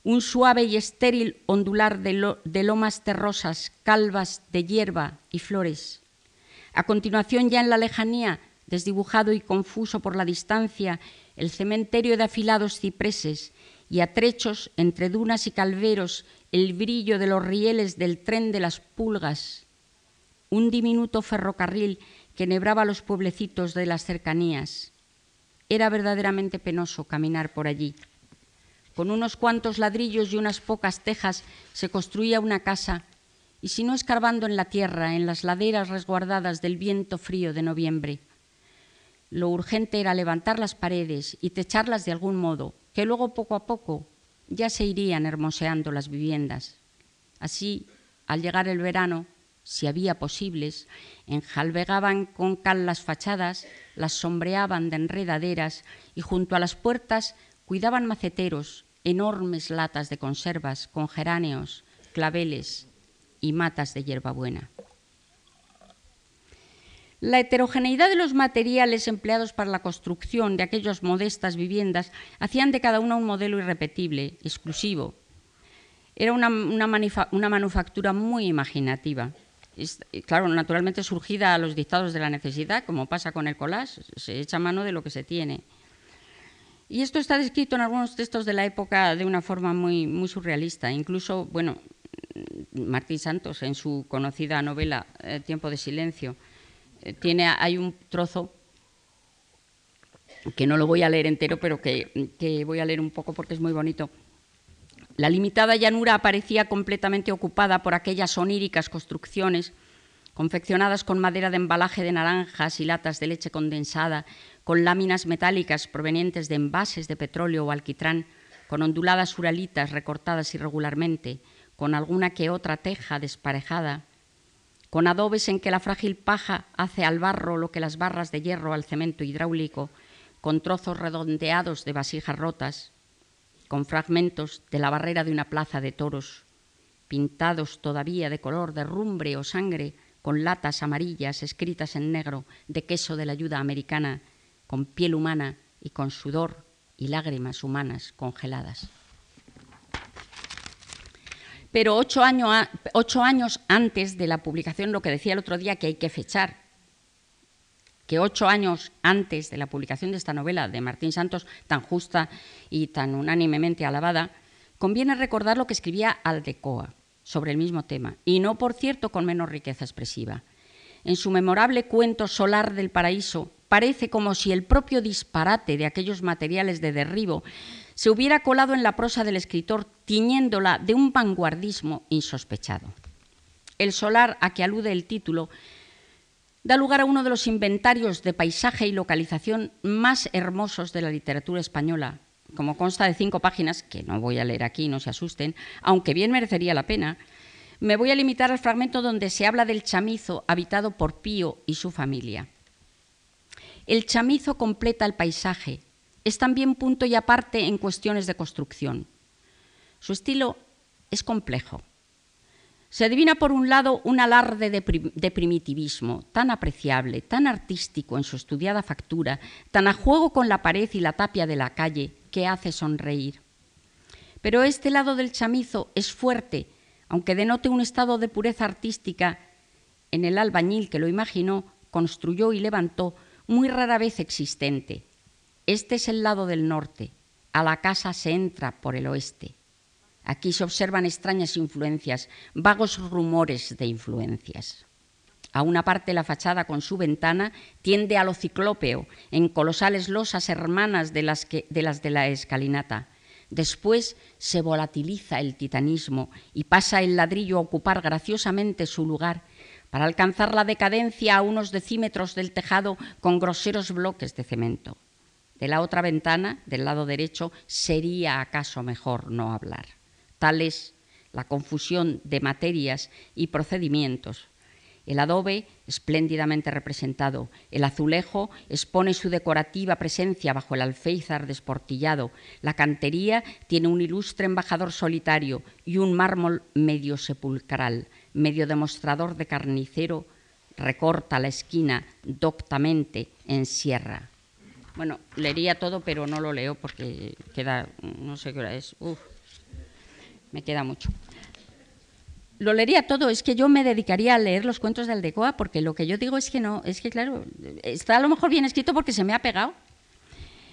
un suave y estéril ondular de, lomas terrosas, calvas de hierba y flores. A continuación, ya en la lejanía, desdibujado y confuso por la distancia, el cementerio de afilados cipreses y a trechos entre dunas y calveros el brillo de los rieles del tren de las pulgas, un diminuto ferrocarril que nebraba los pueblecitos de las cercanías. Era verdaderamente penoso caminar por allí. Con unos cuantos ladrillos y unas pocas tejas se construía una casa, y si no escarbando en la tierra, en las laderas resguardadas del viento frío de noviembre. Lo urgente era levantar las paredes y techarlas de algún modo, que luego poco a poco ya se irían hermoseando las viviendas. Así, al llegar el verano, si había posibles, enjalvegaban con cal las fachadas, las sombreaban de enredaderas y junto a las puertas cuidaban maceteros, enormes latas de conservas con geráneos, claveles y matas de hierbabuena. La heterogeneidad de los materiales empleados para la construcción de aquellas modestas viviendas hacían de cada una un modelo irrepetible, exclusivo. Era una, manufactura muy imaginativa. Claro, naturalmente surgida a los dictados de la necesidad, como pasa con el collage, se echa mano de lo que se tiene. Y esto está descrito en algunos textos de la época de una forma muy, muy surrealista. Incluso, bueno, Martín Santos, en su conocida novela eh, Tiempo de Silencio, eh, tiene, hay un trozo que no lo voy a leer entero, pero que, que voy a leer un poco porque es muy bonito. La limitada llanura aparecía completamente ocupada por aquellas oníricas construcciones confeccionadas con madera de embalaje de naranjas y latas de leche condensada, con láminas metálicas provenientes de envases de petróleo o alquitrán, con onduladas uralitas recortadas irregularmente, con alguna que otra teja desparejada, con adobes en que la frágil paja hace al barro lo que las barras de hierro al cemento hidráulico, con trozos redondeados de vasijas rotas, con fragmentos de la barrera de una plaza de toros, pintados todavía de color de rumbre o sangre, con latas amarillas escritas en negro de queso de la ayuda americana, con piel humana y con sudor y lágrimas humanas congeladas. Pero ocho años, antes de la publicación, lo que decía el otro día que hay que fechar, que ocho años antes de la publicación de esta novela de Martín Santos, tan justa y tan unánimemente alabada, conviene recordar lo que escribía Aldecoa sobre el mismo tema, y no, por cierto, con menos riqueza expresiva. En su memorable cuento Solar del Paraíso, parece como si el propio disparate de aquellos materiales de derribo se hubiera colado en la prosa del escritor, tiñéndola de un vanguardismo insospechado. El solar a que alude el título da lugar a uno de los inventarios de paisaje y localización más hermosos de la literatura española, como consta de cinco páginas, que no voy a leer aquí, no se asusten, aunque bien merecería la pena, me voy a limitar al fragmento donde se habla del chamizo habitado por Pío y su familia. El chamizo completa el paisaje, es también punto y aparte en cuestiones de construcción. Su estilo es complejo. Se adivina por un lado un alarde de, primitivismo tan apreciable, tan artístico en su estudiada factura, tan a juego con la pared y la tapia de la calle, que hace sonreír. Pero este lado del chamizo es fuerte, aunque denote un estado de pureza artística en el albañil que lo imaginó, construyó y levantó, muy rara vez existente, este es el lado del norte. A la casa se entra por el oeste. Aquí se observan extrañas influencias, vagos rumores de influencias. A una parte la fachada con su ventana tiende a lo ciclópeo, en colosales losas hermanas de las, de las de la escalinata. Después se volatiliza el titanismo y pasa el ladrillo a ocupar graciosamente su lugar para alcanzar la decadencia a unos decímetros del tejado con groseros bloques de cemento. De la otra ventana, del lado derecho, sería acaso mejor no hablar. Tal es la confusión de materias y procedimientos. El adobe, espléndidamente representado, el azulejo expone su decorativa presencia bajo el alféizar desportillado, la cantería tiene un ilustre embajador solitario y un mármol medio sepulcral, medio demostrador de carnicero, recorta la esquina doctamente en sierra. Bueno, leería todo, pero no lo leo porque queda, no sé qué hora es. Uf, me queda mucho. lo leería todo, es que yo me dedicaría a leer los cuentos de Aldecoa, porque lo que yo digo es que no, es que claro, está a lo mejor bien escrito porque se me ha pegado.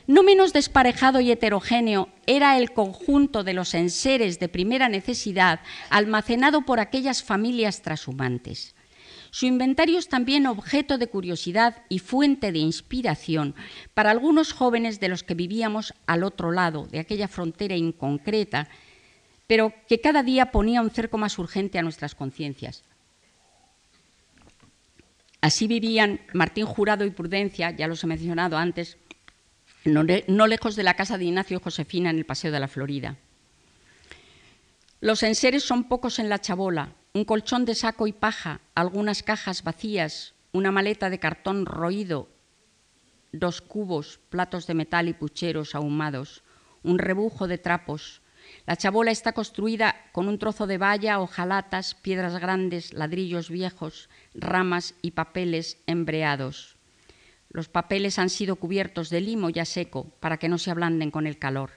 No menos desparejado y heterogéneo era el conjunto de los enseres de primera necesidad almacenado por aquellas familias trashumantes. Su inventario es también objeto de curiosidad y fuente de inspiración para algunos jóvenes de los que vivíamos al otro lado de aquella frontera inconcreta pero que cada día ponía un cerco más urgente a nuestras conciencias. Así vivían Martín Jurado y Prudencia, ya los he mencionado antes, no, lejos de la casa de Ignacio y Josefina en el Paseo de la Florida. Los enseres son pocos en la chabola, un colchón de saco y paja, algunas cajas vacías, una maleta de cartón roído, dos cubos, platos de metal y pucheros ahumados, un rebujo de trapos, la chabola está construida con un trozo de valla, hojalatas, piedras grandes, ladrillos viejos, ramas y papeles embreados. Los papeles han sido cubiertos de limo ya seco para que no se ablanden con el calor.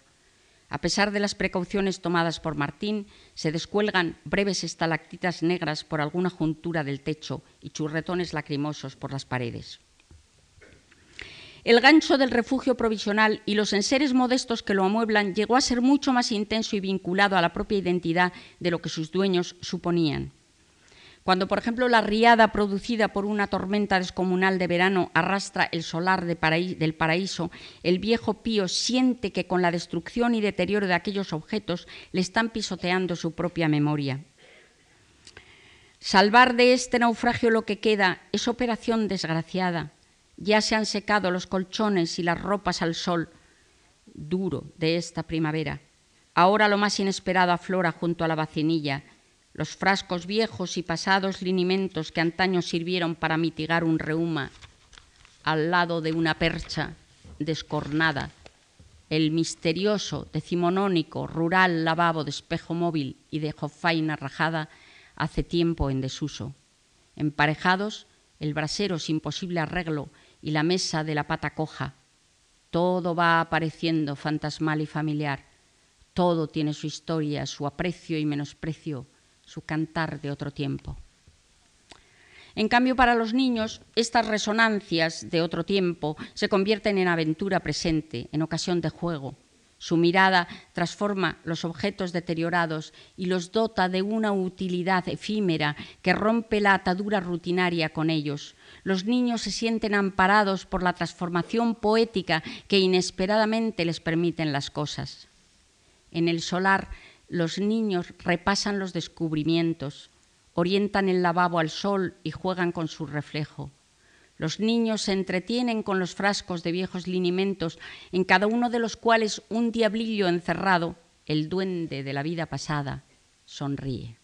A pesar de las precauciones tomadas por Martín, se descuelgan breves estalactitas negras por alguna juntura del techo y churretones lacrimosos por las paredes. El gancho del refugio provisional y los enseres modestos que lo amueblan llegó a ser mucho más intenso y vinculado a la propia identidad de lo que sus dueños suponían. Cuando, por ejemplo, la riada producida por una tormenta descomunal de verano arrastra el solar del paraíso, el viejo pío siente que con la destrucción y deterioro de aquellos objetos le están pisoteando su propia memoria. Salvar de este naufragio lo que queda es operación desgraciada ya se han secado los colchones y las ropas al sol duro de esta primavera. Ahora lo más inesperado aflora junto a la vacinilla, los frascos viejos y pasados linimentos que antaño sirvieron para mitigar un reuma, al lado de una percha descornada, el misterioso, decimonónico, rural lavabo de espejo móvil y de jofaina rajada hace tiempo en desuso. Emparejados, el brasero sin posible arreglo y la mesa de la pata coja. Todo va apareciendo fantasmal y familiar. Todo tiene su historia, su aprecio y menosprecio, su cantar de otro tiempo. En cambio, para los niños, estas resonancias de otro tiempo se convierten en aventura presente, en ocasión de juego, su mirada transforma los objetos deteriorados y los dota de una utilidad efímera que rompe la atadura rutinaria con ellos. Los niños se sienten amparados por la transformación poética que inesperadamente les permiten las cosas. En el solar, los niños repasan los descubrimientos, orientan el lavabo al sol y juegan con su reflejo. Los niños se entretienen con los frascos de viejos linimentos, en cada uno de los cuales un diablillo encerrado, el duende de la vida pasada, sonríe.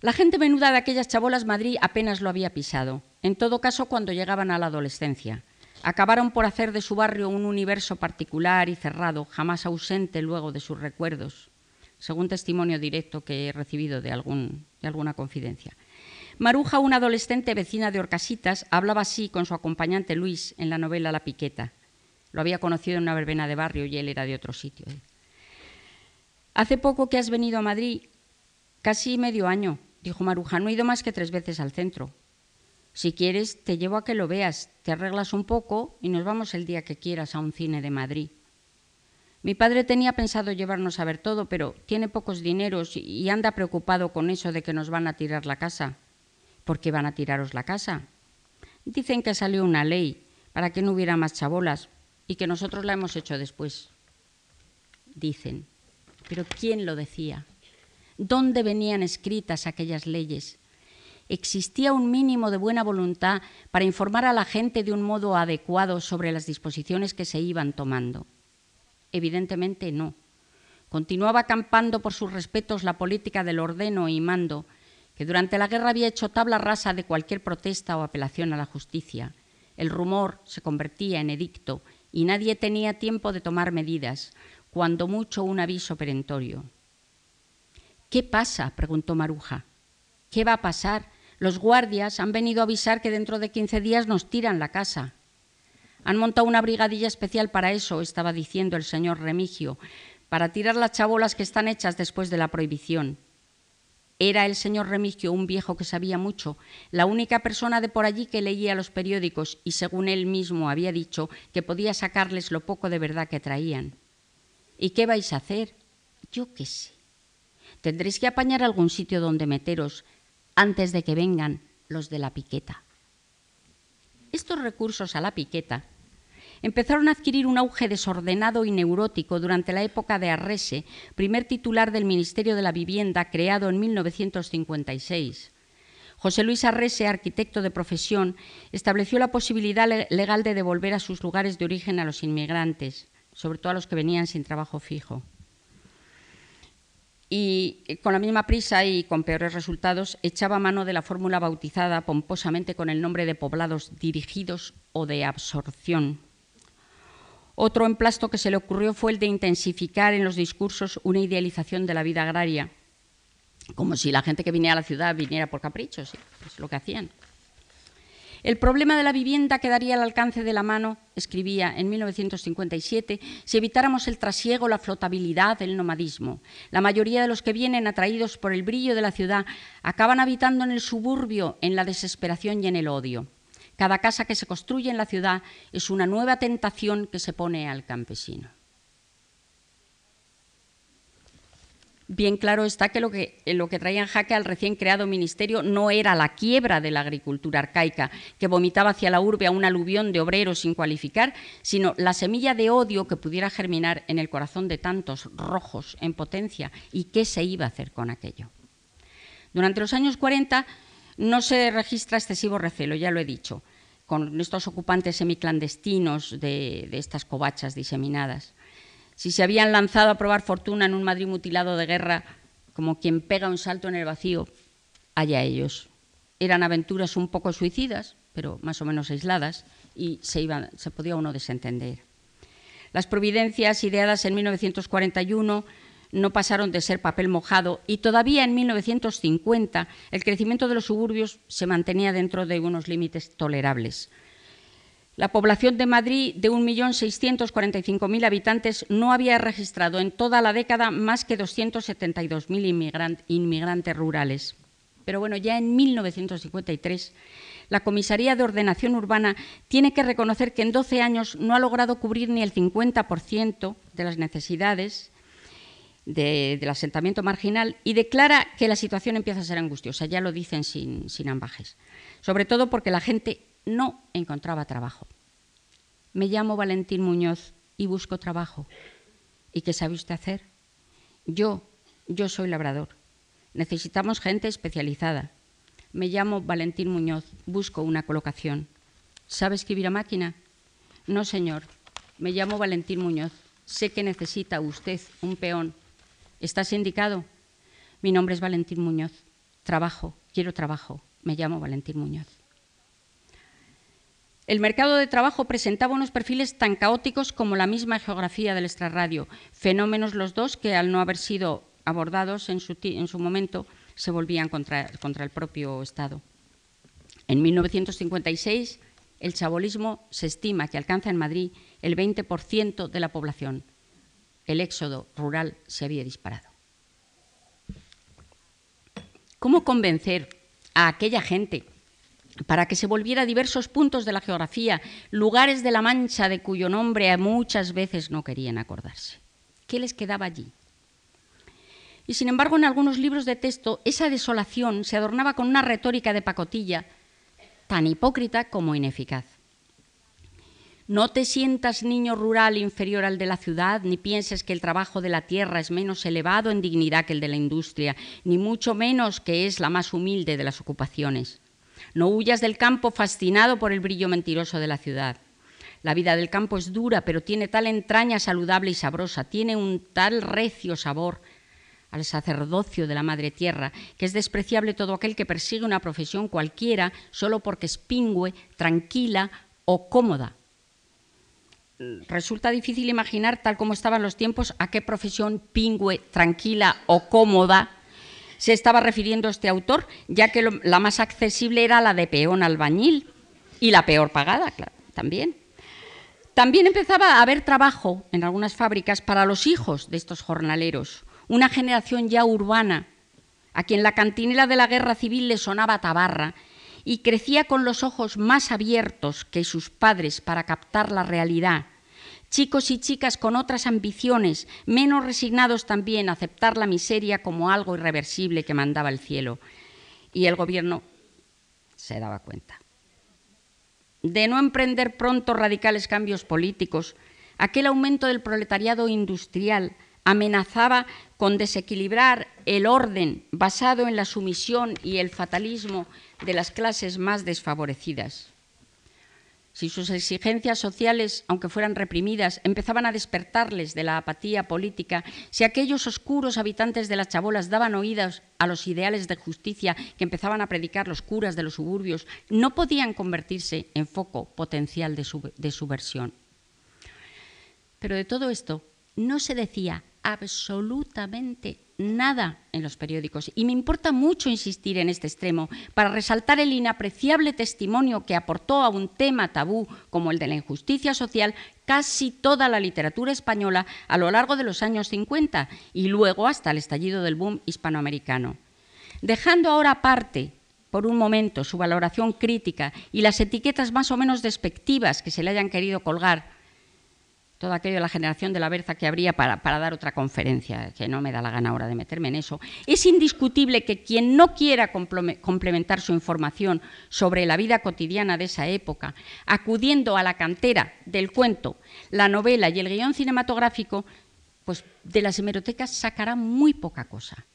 La gente menuda de aquellas chabolas Madrid apenas lo había pisado, en todo caso cuando llegaban a la adolescencia. Acabaron por hacer de su barrio un universo particular y cerrado, jamás ausente luego de sus recuerdos, según testimonio directo que he recibido de, de alguna confidencia. Maruja, una adolescente vecina de Orcasitas, hablaba así con su acompañante Luis en la novela La Piqueta. Lo había conocido en una verbena de barrio y él era de otro sitio. Hace poco que has venido a Madrid, casi medio año, dijo Maruja. No he ido más que tres veces al centro. Si quieres, te llevo a que lo veas, te arreglas un poco y nos vamos el día que quieras a un cine de Madrid. Mi padre tenía pensado llevarnos a ver todo, pero tiene pocos dineros y anda preocupado con eso de que nos van a tirar la casa. ¿Por qué van a tiraros la casa? Dicen que salió una ley para que no hubiera más chabolas y que nosotros la hemos hecho después. Dicen, pero ¿quién lo decía? ¿Dónde venían escritas aquellas leyes? ¿Existía un mínimo de buena voluntad para informar a la gente de un modo adecuado sobre las disposiciones que se iban tomando? Evidentemente no. Continuaba acampando por sus respetos la política del ordeno y mando, que durante la guerra había hecho tabla rasa de cualquier protesta o apelación a la justicia. El rumor se convertía en edicto y nadie tenía tiempo de tomar medidas, cuando mucho un aviso perentorio. ¿Qué pasa? preguntó Maruja. ¿Qué va a pasar? Los guardias han venido a avisar que dentro de quince días nos tiran la casa. Han montado una brigadilla especial para eso, estaba diciendo el señor Remigio, para tirar las chabolas que están hechas después de la prohibición. Era el señor Remigio un viejo que sabía mucho, la única persona de por allí que leía los periódicos y según él mismo había dicho que podía sacarles lo poco de verdad que traían. ¿Y qué vais a hacer? Yo qué sé. Tendréis que apañar algún sitio donde meteros antes de que vengan los de la piqueta. Estos recursos a la piqueta empezaron a adquirir un auge desordenado y neurótico durante la época de Arrese, primer titular del Ministerio de la Vivienda creado en 1956. José Luis Arrese, arquitecto de profesión, estableció la posibilidad legal de devolver a sus lugares de origen a los inmigrantes, sobre todo a los que venían sin trabajo fijo. Y eh, con la misma prisa y con peores resultados, echaba mano de la fórmula bautizada pomposamente con el nombre de poblados dirigidos o de absorción, otro emplasto que se le ocurrió fue el de intensificar en los discursos una idealización de la vida agraria, como si la gente que viniera a la ciudad viniera por caprichos, es lo que hacían. El problema de la vivienda quedaría al alcance de la mano, escribía en 1957, si evitáramos el trasiego, la flotabilidad, el nomadismo. La mayoría de los que vienen atraídos por el brillo de la ciudad acaban habitando en el suburbio, en la desesperación y en el odio. Cada casa que se construye en la ciudad es una nueva tentación que se pone al campesino. Bien claro está que lo, que lo que traía en jaque al recién creado ministerio no era la quiebra de la agricultura arcaica, que vomitaba hacia la urbe a un aluvión de obreros sin cualificar, sino la semilla de odio que pudiera germinar en el corazón de tantos rojos en potencia y qué se iba a hacer con aquello. Durante los años 40 no se registra excesivo recelo, ya lo he dicho, con estos ocupantes semiclandestinos de, estas covachas diseminadas. Si se habían lanzado a probar fortuna en un Madrid mutilado de guerra, como quien pega un salto en el vacío, allá ellos. Eran aventuras un poco suicidas, pero más o menos aisladas, y se, se podía uno desentender. Las providencias ideadas en 1941 no pasaron de ser papel mojado y todavía en 1950 el crecimiento de los suburbios se mantenía dentro de unos límites tolerables. La población de Madrid, de 1.645.000 habitantes, no había registrado en toda la década más que 272.000 inmigrantes rurales. Pero bueno, ya en 1953 la Comisaría de Ordenación Urbana tiene que reconocer que en 12 años no ha logrado cubrir ni el 50% de las necesidades del asentamiento marginal y declara que la situación empieza a ser angustiosa, ya lo dicen sin, sin ambajes, sobre todo porque la gente no encontraba trabajo. Me llamo Valentín Muñoz y busco trabajo. ¿Y qué sabe usted hacer? Yo, yo soy labrador. Necesitamos gente especializada. Me llamo Valentín Muñoz, busco una colocación. ¿Sabe escribir a máquina? No, señor. Me llamo Valentín Muñoz. Sé que necesita usted un peón ¿Estás indicado? Mi nombre es Valentín Muñoz. Trabajo, quiero trabajo. Me llamo Valentín Muñoz. El mercado de trabajo presentaba unos perfiles tan caóticos como la misma geografía del extrarradio, fenómenos los dos que al no haber sido abordados en su, en su momento se volvían contra, contra el propio Estado. En 1956, el chabolismo se estima que alcanza en Madrid el 20% de la población, el éxodo rural se había disparado. ¿Cómo convencer a aquella gente para que se volviera a diversos puntos de la geografía, lugares de la Mancha de cuyo nombre muchas veces no querían acordarse? ¿Qué les quedaba allí? Y sin embargo, en algunos libros de texto, esa desolación se adornaba con una retórica de pacotilla tan hipócrita como ineficaz. No te sientas niño rural inferior al de la ciudad, ni pienses que el trabajo de la tierra es menos elevado en dignidad que el de la industria, ni mucho menos que es la más humilde de las ocupaciones. No huyas del campo fascinado por el brillo mentiroso de la ciudad. La vida del campo es dura, pero tiene tal entraña saludable y sabrosa, tiene un tal recio sabor al sacerdocio de la madre tierra, que es despreciable todo aquel que persigue una profesión cualquiera solo porque es pingüe, tranquila o cómoda resulta difícil imaginar, tal como estaban los tiempos, a qué profesión pingüe, tranquila o cómoda se estaba refiriendo este autor, ya que la más accesible era la de peón albañil y la peor pagada, claro, también. También empezaba a haber trabajo en algunas fábricas para los hijos de estos jornaleros, una generación ya urbana, a quien la cantinela de la guerra civil le sonaba tabarra y crecía con los ojos más abiertos que sus padres para captar la realidad. Chicos y chicas con otras ambiciones, menos resignados también a aceptar la miseria como algo irreversible que mandaba el cielo. Y el gobierno se daba cuenta de no emprender pronto radicales cambios políticos, aquel aumento del proletariado industrial amenazaba con desequilibrar el orden basado en la sumisión y el fatalismo de las clases más desfavorecidas si sus exigencias sociales, aunque fueran reprimidas, empezaban a despertarles de la apatía política, si aquellos oscuros habitantes de las chabolas daban oídos a los ideales de justicia que empezaban a predicar los curas de los suburbios, no podían convertirse en foco potencial de, de subversión. Pero de todo esto no se decía absolutamente nada en los periódicos. Y me importa mucho insistir en este extremo para resaltar el inapreciable testimonio que aportó a un tema tabú como el de la injusticia social casi toda la literatura española a lo largo de los años 50 y luego hasta el estallido del boom hispanoamericano. Dejando ahora aparte por un momento su valoración crítica y las etiquetas más o menos despectivas que se le hayan querido colgar todo aquello de la generación de la Berza que habría para, dar otra conferencia, que no me da la gana ahora de meterme en eso, es indiscutible que quien no quiera complementar su información sobre la vida cotidiana de esa época, acudiendo a la cantera del cuento, la novela y el guion cinematográfico, pues de las hemerotecas sacará muy poca cosa.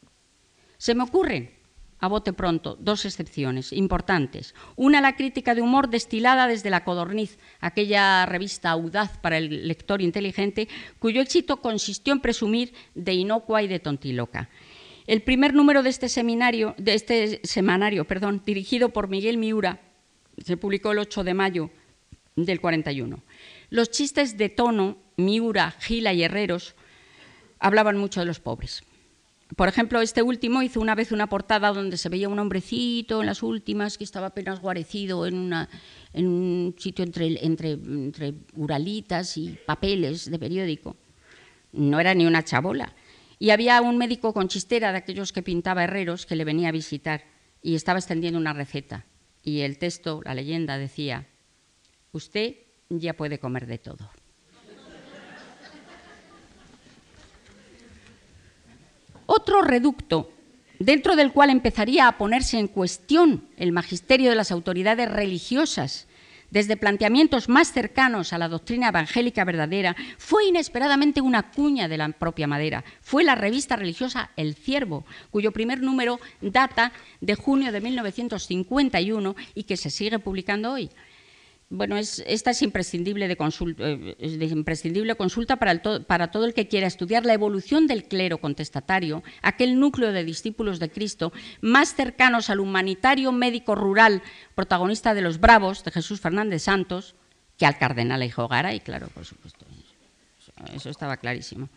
Se me ocurren a bote pronto, dos excepciones importantes. Una, la crítica de humor destilada desde La Codorniz, aquella revista audaz para el lector inteligente, cuyo éxito consistió en presumir de inocua y de tontiloca. El primer número de este, seminario, de este semanario, perdón, dirigido por Miguel Miura, se publicó el 8 de mayo del 41. Los chistes de tono, Miura, Gila y Herreros, hablaban mucho de los pobres por ejemplo, este último hizo una vez una portada donde se veía un hombrecito en las últimas que estaba apenas guarecido en, un sitio entre, entre, uralitas y papeles de periódico. No era ni una chabola. Y había un médico con chistera de aquellos que pintaba herreros que le venía a visitar y estaba extendiendo una receta. Y el texto, la leyenda, decía, usted ya puede comer de todo. Otro reducto dentro del cual empezaría a ponerse en cuestión el magisterio de las autoridades religiosas, desde planteamientos más cercanos a la doctrina evangélica verdadera, fue inesperadamente una cuña de la propia Madera. Fue la revista religiosa El Ciervo, cuyo primer número data de junio de 1951 y que se sigue publicando hoy. Bueno, esta es imprescindible, de consulta, eh, imprescindible consulta para, todo el que quiera estudiar la evolución del clero contestatario, aquel núcleo de discípulos de Cristo más cercanos al humanitario médico rural protagonista de los Bravos, de Jesús Fernández Santos, que al cardenal Hijo y claro, por supuesto, eso estaba clarísimo.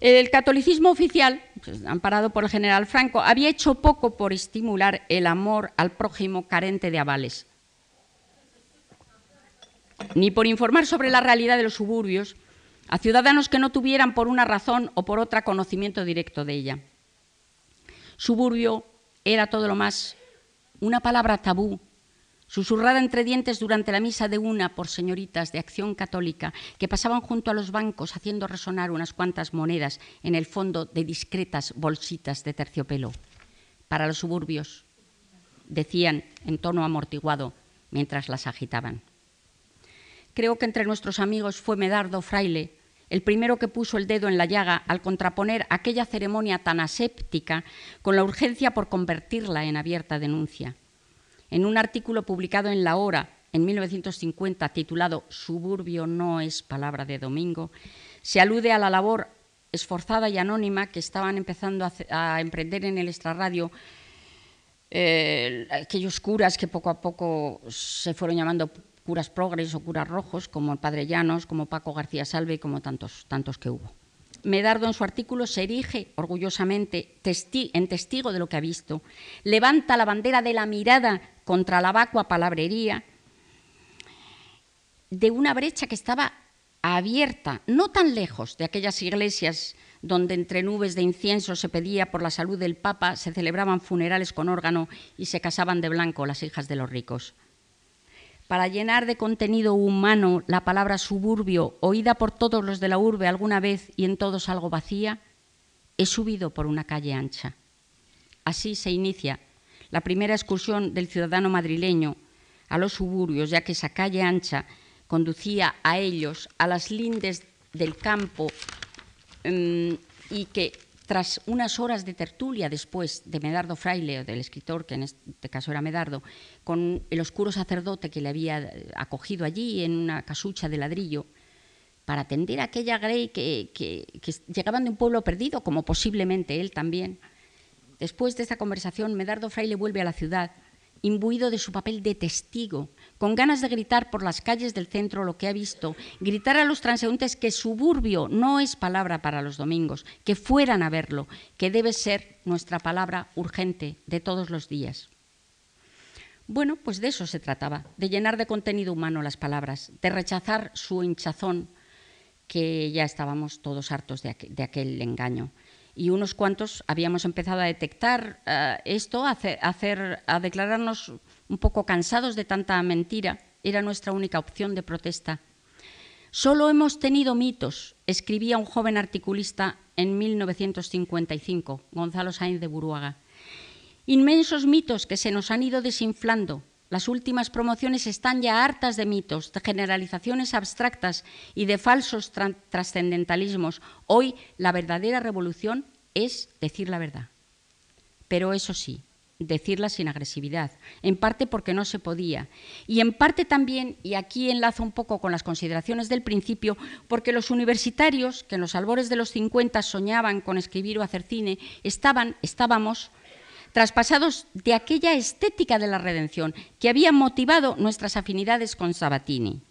El catolicismo oficial, pues, amparado por el general Franco, había hecho poco por estimular el amor al prójimo carente de avales ni por informar sobre la realidad de los suburbios a ciudadanos que no tuvieran por una razón o por otra conocimiento directo de ella. Suburbio era todo lo más una palabra tabú, susurrada entre dientes durante la misa de una por señoritas de acción católica que pasaban junto a los bancos haciendo resonar unas cuantas monedas en el fondo de discretas bolsitas de terciopelo. Para los suburbios, decían en tono amortiguado mientras las agitaban. Creo que entre nuestros amigos fue Medardo Fraile, el primero que puso el dedo en la llaga al contraponer aquella ceremonia tan aséptica con la urgencia por convertirla en abierta denuncia. En un artículo publicado en La Hora en 1950 titulado Suburbio no es palabra de domingo, se alude a la labor esforzada y anónima que estaban empezando a, emprender en el extrarradio eh, aquellos curas que poco a poco se fueron llamando curas progres o curas rojos, como el padre Llanos, como Paco García Salve y como tantos, tantos que hubo. Medardo en su artículo se erige orgullosamente en testigo de lo que ha visto, levanta la bandera de la mirada contra la vacua palabrería de una brecha que estaba abierta, no tan lejos de aquellas iglesias donde entre nubes de incienso se pedía por la salud del Papa, se celebraban funerales con órgano y se casaban de blanco las hijas de los ricos. Para llenar de contenido humano la palabra suburbio, oída por todos los de la urbe alguna vez y en todos algo vacía, he subido por una calle ancha. Así se inicia la primera excursión del ciudadano madrileño a los suburbios, ya que esa calle ancha conducía a ellos, a las lindes del campo, em, y que tras unas horas de tertulia después de Medardo Fraile, o del escritor, que en este caso era Medardo, con el oscuro sacerdote que le había acogido allí en una casucha de ladrillo, para atender a aquella Grey que, que llegaban de un pueblo perdido, como posiblemente él también. Después de esta conversación, Medardo Fraile vuelve a la ciudad imbuido de su papel de testigo, con ganas de gritar por las calles del centro lo que ha visto, gritar a los transeúntes que suburbio no es palabra para los domingos, que fueran a verlo, que debe ser nuestra palabra urgente de todos los días. Bueno, pues de eso se trataba, de llenar de contenido humano las palabras, de rechazar su hinchazón, que ya estábamos todos hartos de, aquel engaño y unos cuantos habíamos empezado a detectar eh, esto, a, hacer, a declararnos un poco cansados de tanta mentira. Era nuestra única opción de protesta. Solo hemos tenido mitos, escribía un joven articulista en 1955, Gonzalo Sáenz de Buruaga. Inmensos mitos que se nos han ido desinflando. Las últimas promociones están ya hartas de mitos, de generalizaciones abstractas y de falsos trascendentalismos. Hoy la verdadera revolución es decir la verdad. Pero eso sí, decirla sin agresividad, en parte porque no se podía, y en parte también, y aquí enlazo un poco con las consideraciones del principio, porque los universitarios, que en los albores de los 50 soñaban con escribir o hacer cine, estaban, estábamos traspasados de aquella estética de la redención que había motivado nuestras afinidades con Sabatini.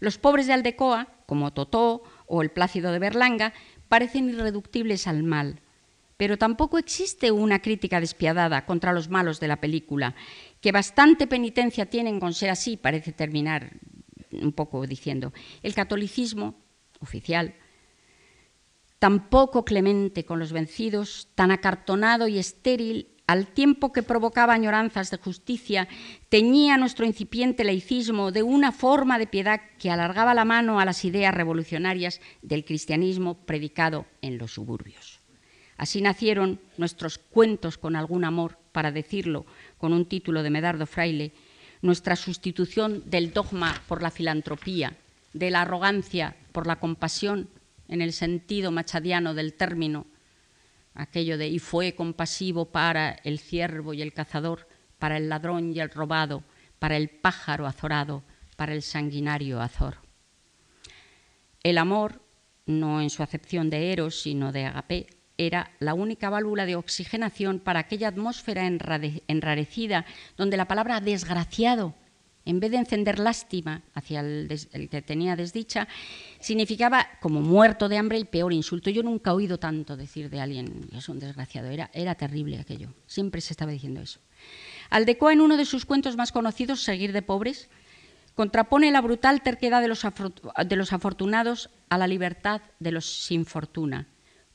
Los pobres de Aldecoa, como Totó o el Plácido de Berlanga, parecen irreductibles al mal, pero tampoco existe una crítica despiadada contra los malos de la película, que bastante penitencia tienen con ser así, parece terminar un poco diciendo. El catolicismo oficial, tan poco clemente con los vencidos, tan acartonado y estéril, al tiempo que provocaba añoranzas de justicia, teñía nuestro incipiente laicismo de una forma de piedad que alargaba la mano a las ideas revolucionarias del cristianismo predicado en los suburbios. Así nacieron nuestros cuentos con algún amor, para decirlo con un título de Medardo Fraile, nuestra sustitución del dogma por la filantropía, de la arrogancia por la compasión, en el sentido machadiano del término, aquello de y fue compasivo para el ciervo y el cazador, para el ladrón y el robado, para el pájaro azorado, para el sanguinario azor. El amor, no en su acepción de eros, sino de agape, era la única válvula de oxigenación para aquella atmósfera enrarecida donde la palabra desgraciado, en vez de encender lástima hacia el, que tenía desdicha, significaba como muerto de hambre el peor insulto. Yo nunca he oído tanto decir de alguien es un desgraciado, era, terrible aquello, siempre se estaba diciendo eso. Aldecoa, en uno de sus cuentos más conocidos, Seguir de pobres, contrapone la brutal terquedad de los, de los afortunados a la libertad de los sin fortuna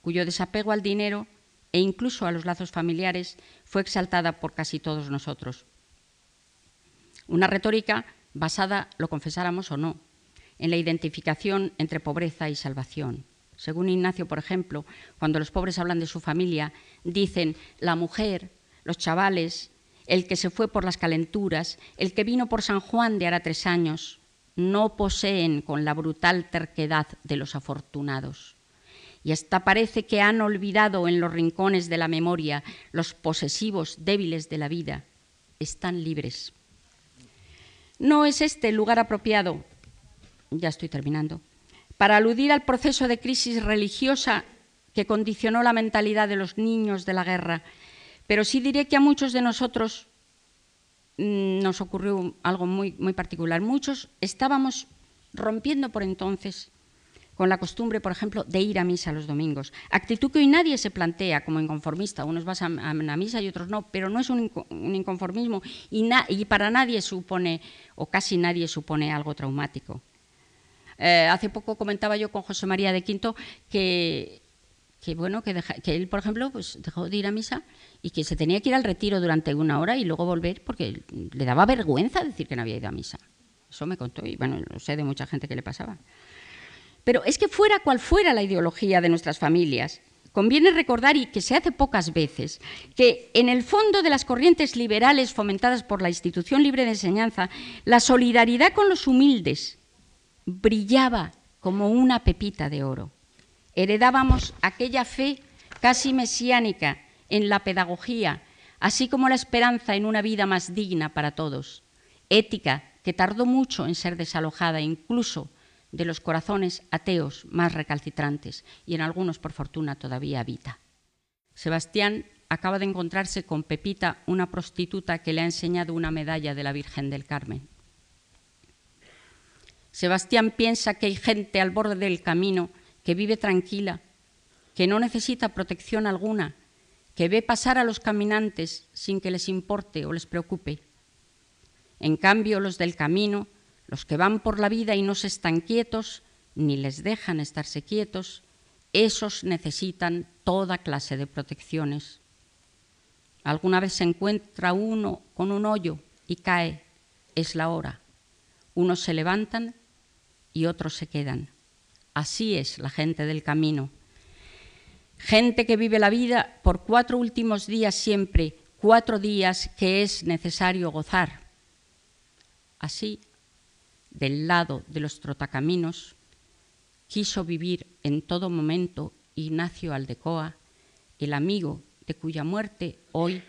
cuyo desapego al dinero e incluso a los lazos familiares fue exaltada por casi todos nosotros. Una retórica basada, lo confesáramos o no, en la identificación entre pobreza y salvación. Según Ignacio, por ejemplo, cuando los pobres hablan de su familia, dicen la mujer, los chavales, el que se fue por las calenturas, el que vino por San Juan de hará tres años, no poseen con la brutal terquedad de los afortunados y hasta parece que han olvidado en los rincones de la memoria los posesivos débiles de la vida. Están libres. No es este el lugar apropiado, ya estoy terminando, para aludir al proceso de crisis religiosa que condicionó la mentalidad de los niños de la guerra, pero sí diré que a muchos de nosotros mm, nos ocurrió algo muy, muy particular. Muchos estábamos rompiendo por entonces con la costumbre, por ejemplo, de ir a misa los domingos. Actitud que hoy nadie se plantea como inconformista. Unos van a, misa y otros no, pero no es un, inconformismo y, para nadie supone, o casi nadie supone algo traumático. Eh, hace poco comentaba yo con José María de Quinto que, bueno, que, que, él, por ejemplo, pues dejó de ir a misa y que se tenía que ir al retiro durante una hora y luego volver porque le daba vergüenza decir que no había ido a misa. Eso me contó y bueno, lo sé de mucha gente que le pasaba. Pero es que fuera cual fuera la ideología de nuestras familias, conviene recordar, y que se hace pocas veces, que en el fondo de las corrientes liberales fomentadas por la institución libre de enseñanza, la solidaridad con los humildes brillaba como una pepita de oro. Heredábamos aquella fe casi mesiánica en la pedagogía, así como la esperanza en una vida más digna para todos, ética que tardó mucho en ser desalojada incluso de los corazones ateos más recalcitrantes y en algunos, por fortuna, todavía habita. Sebastián acaba de encontrarse con Pepita, una prostituta que le ha enseñado una medalla de la Virgen del Carmen. Sebastián piensa que hay gente al borde del camino que vive tranquila, que no necesita protección alguna, que ve pasar a los caminantes sin que les importe o les preocupe. En cambio, los del camino los que van por la vida y no se están quietos, ni les dejan estarse quietos, esos necesitan toda clase de protecciones. Alguna vez se encuentra uno con un hoyo y cae, es la hora. Unos se levantan y otros se quedan. Así es la gente del camino. Gente que vive la vida por cuatro últimos días siempre, cuatro días que es necesario gozar. Así del lado de los trotacaminos, quiso vivir en todo momento Ignacio Aldecoa, el amigo de cuya muerte hoy,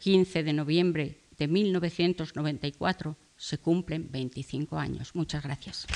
15 de noviembre de 1994, se cumplen 25 años. Muchas gracias.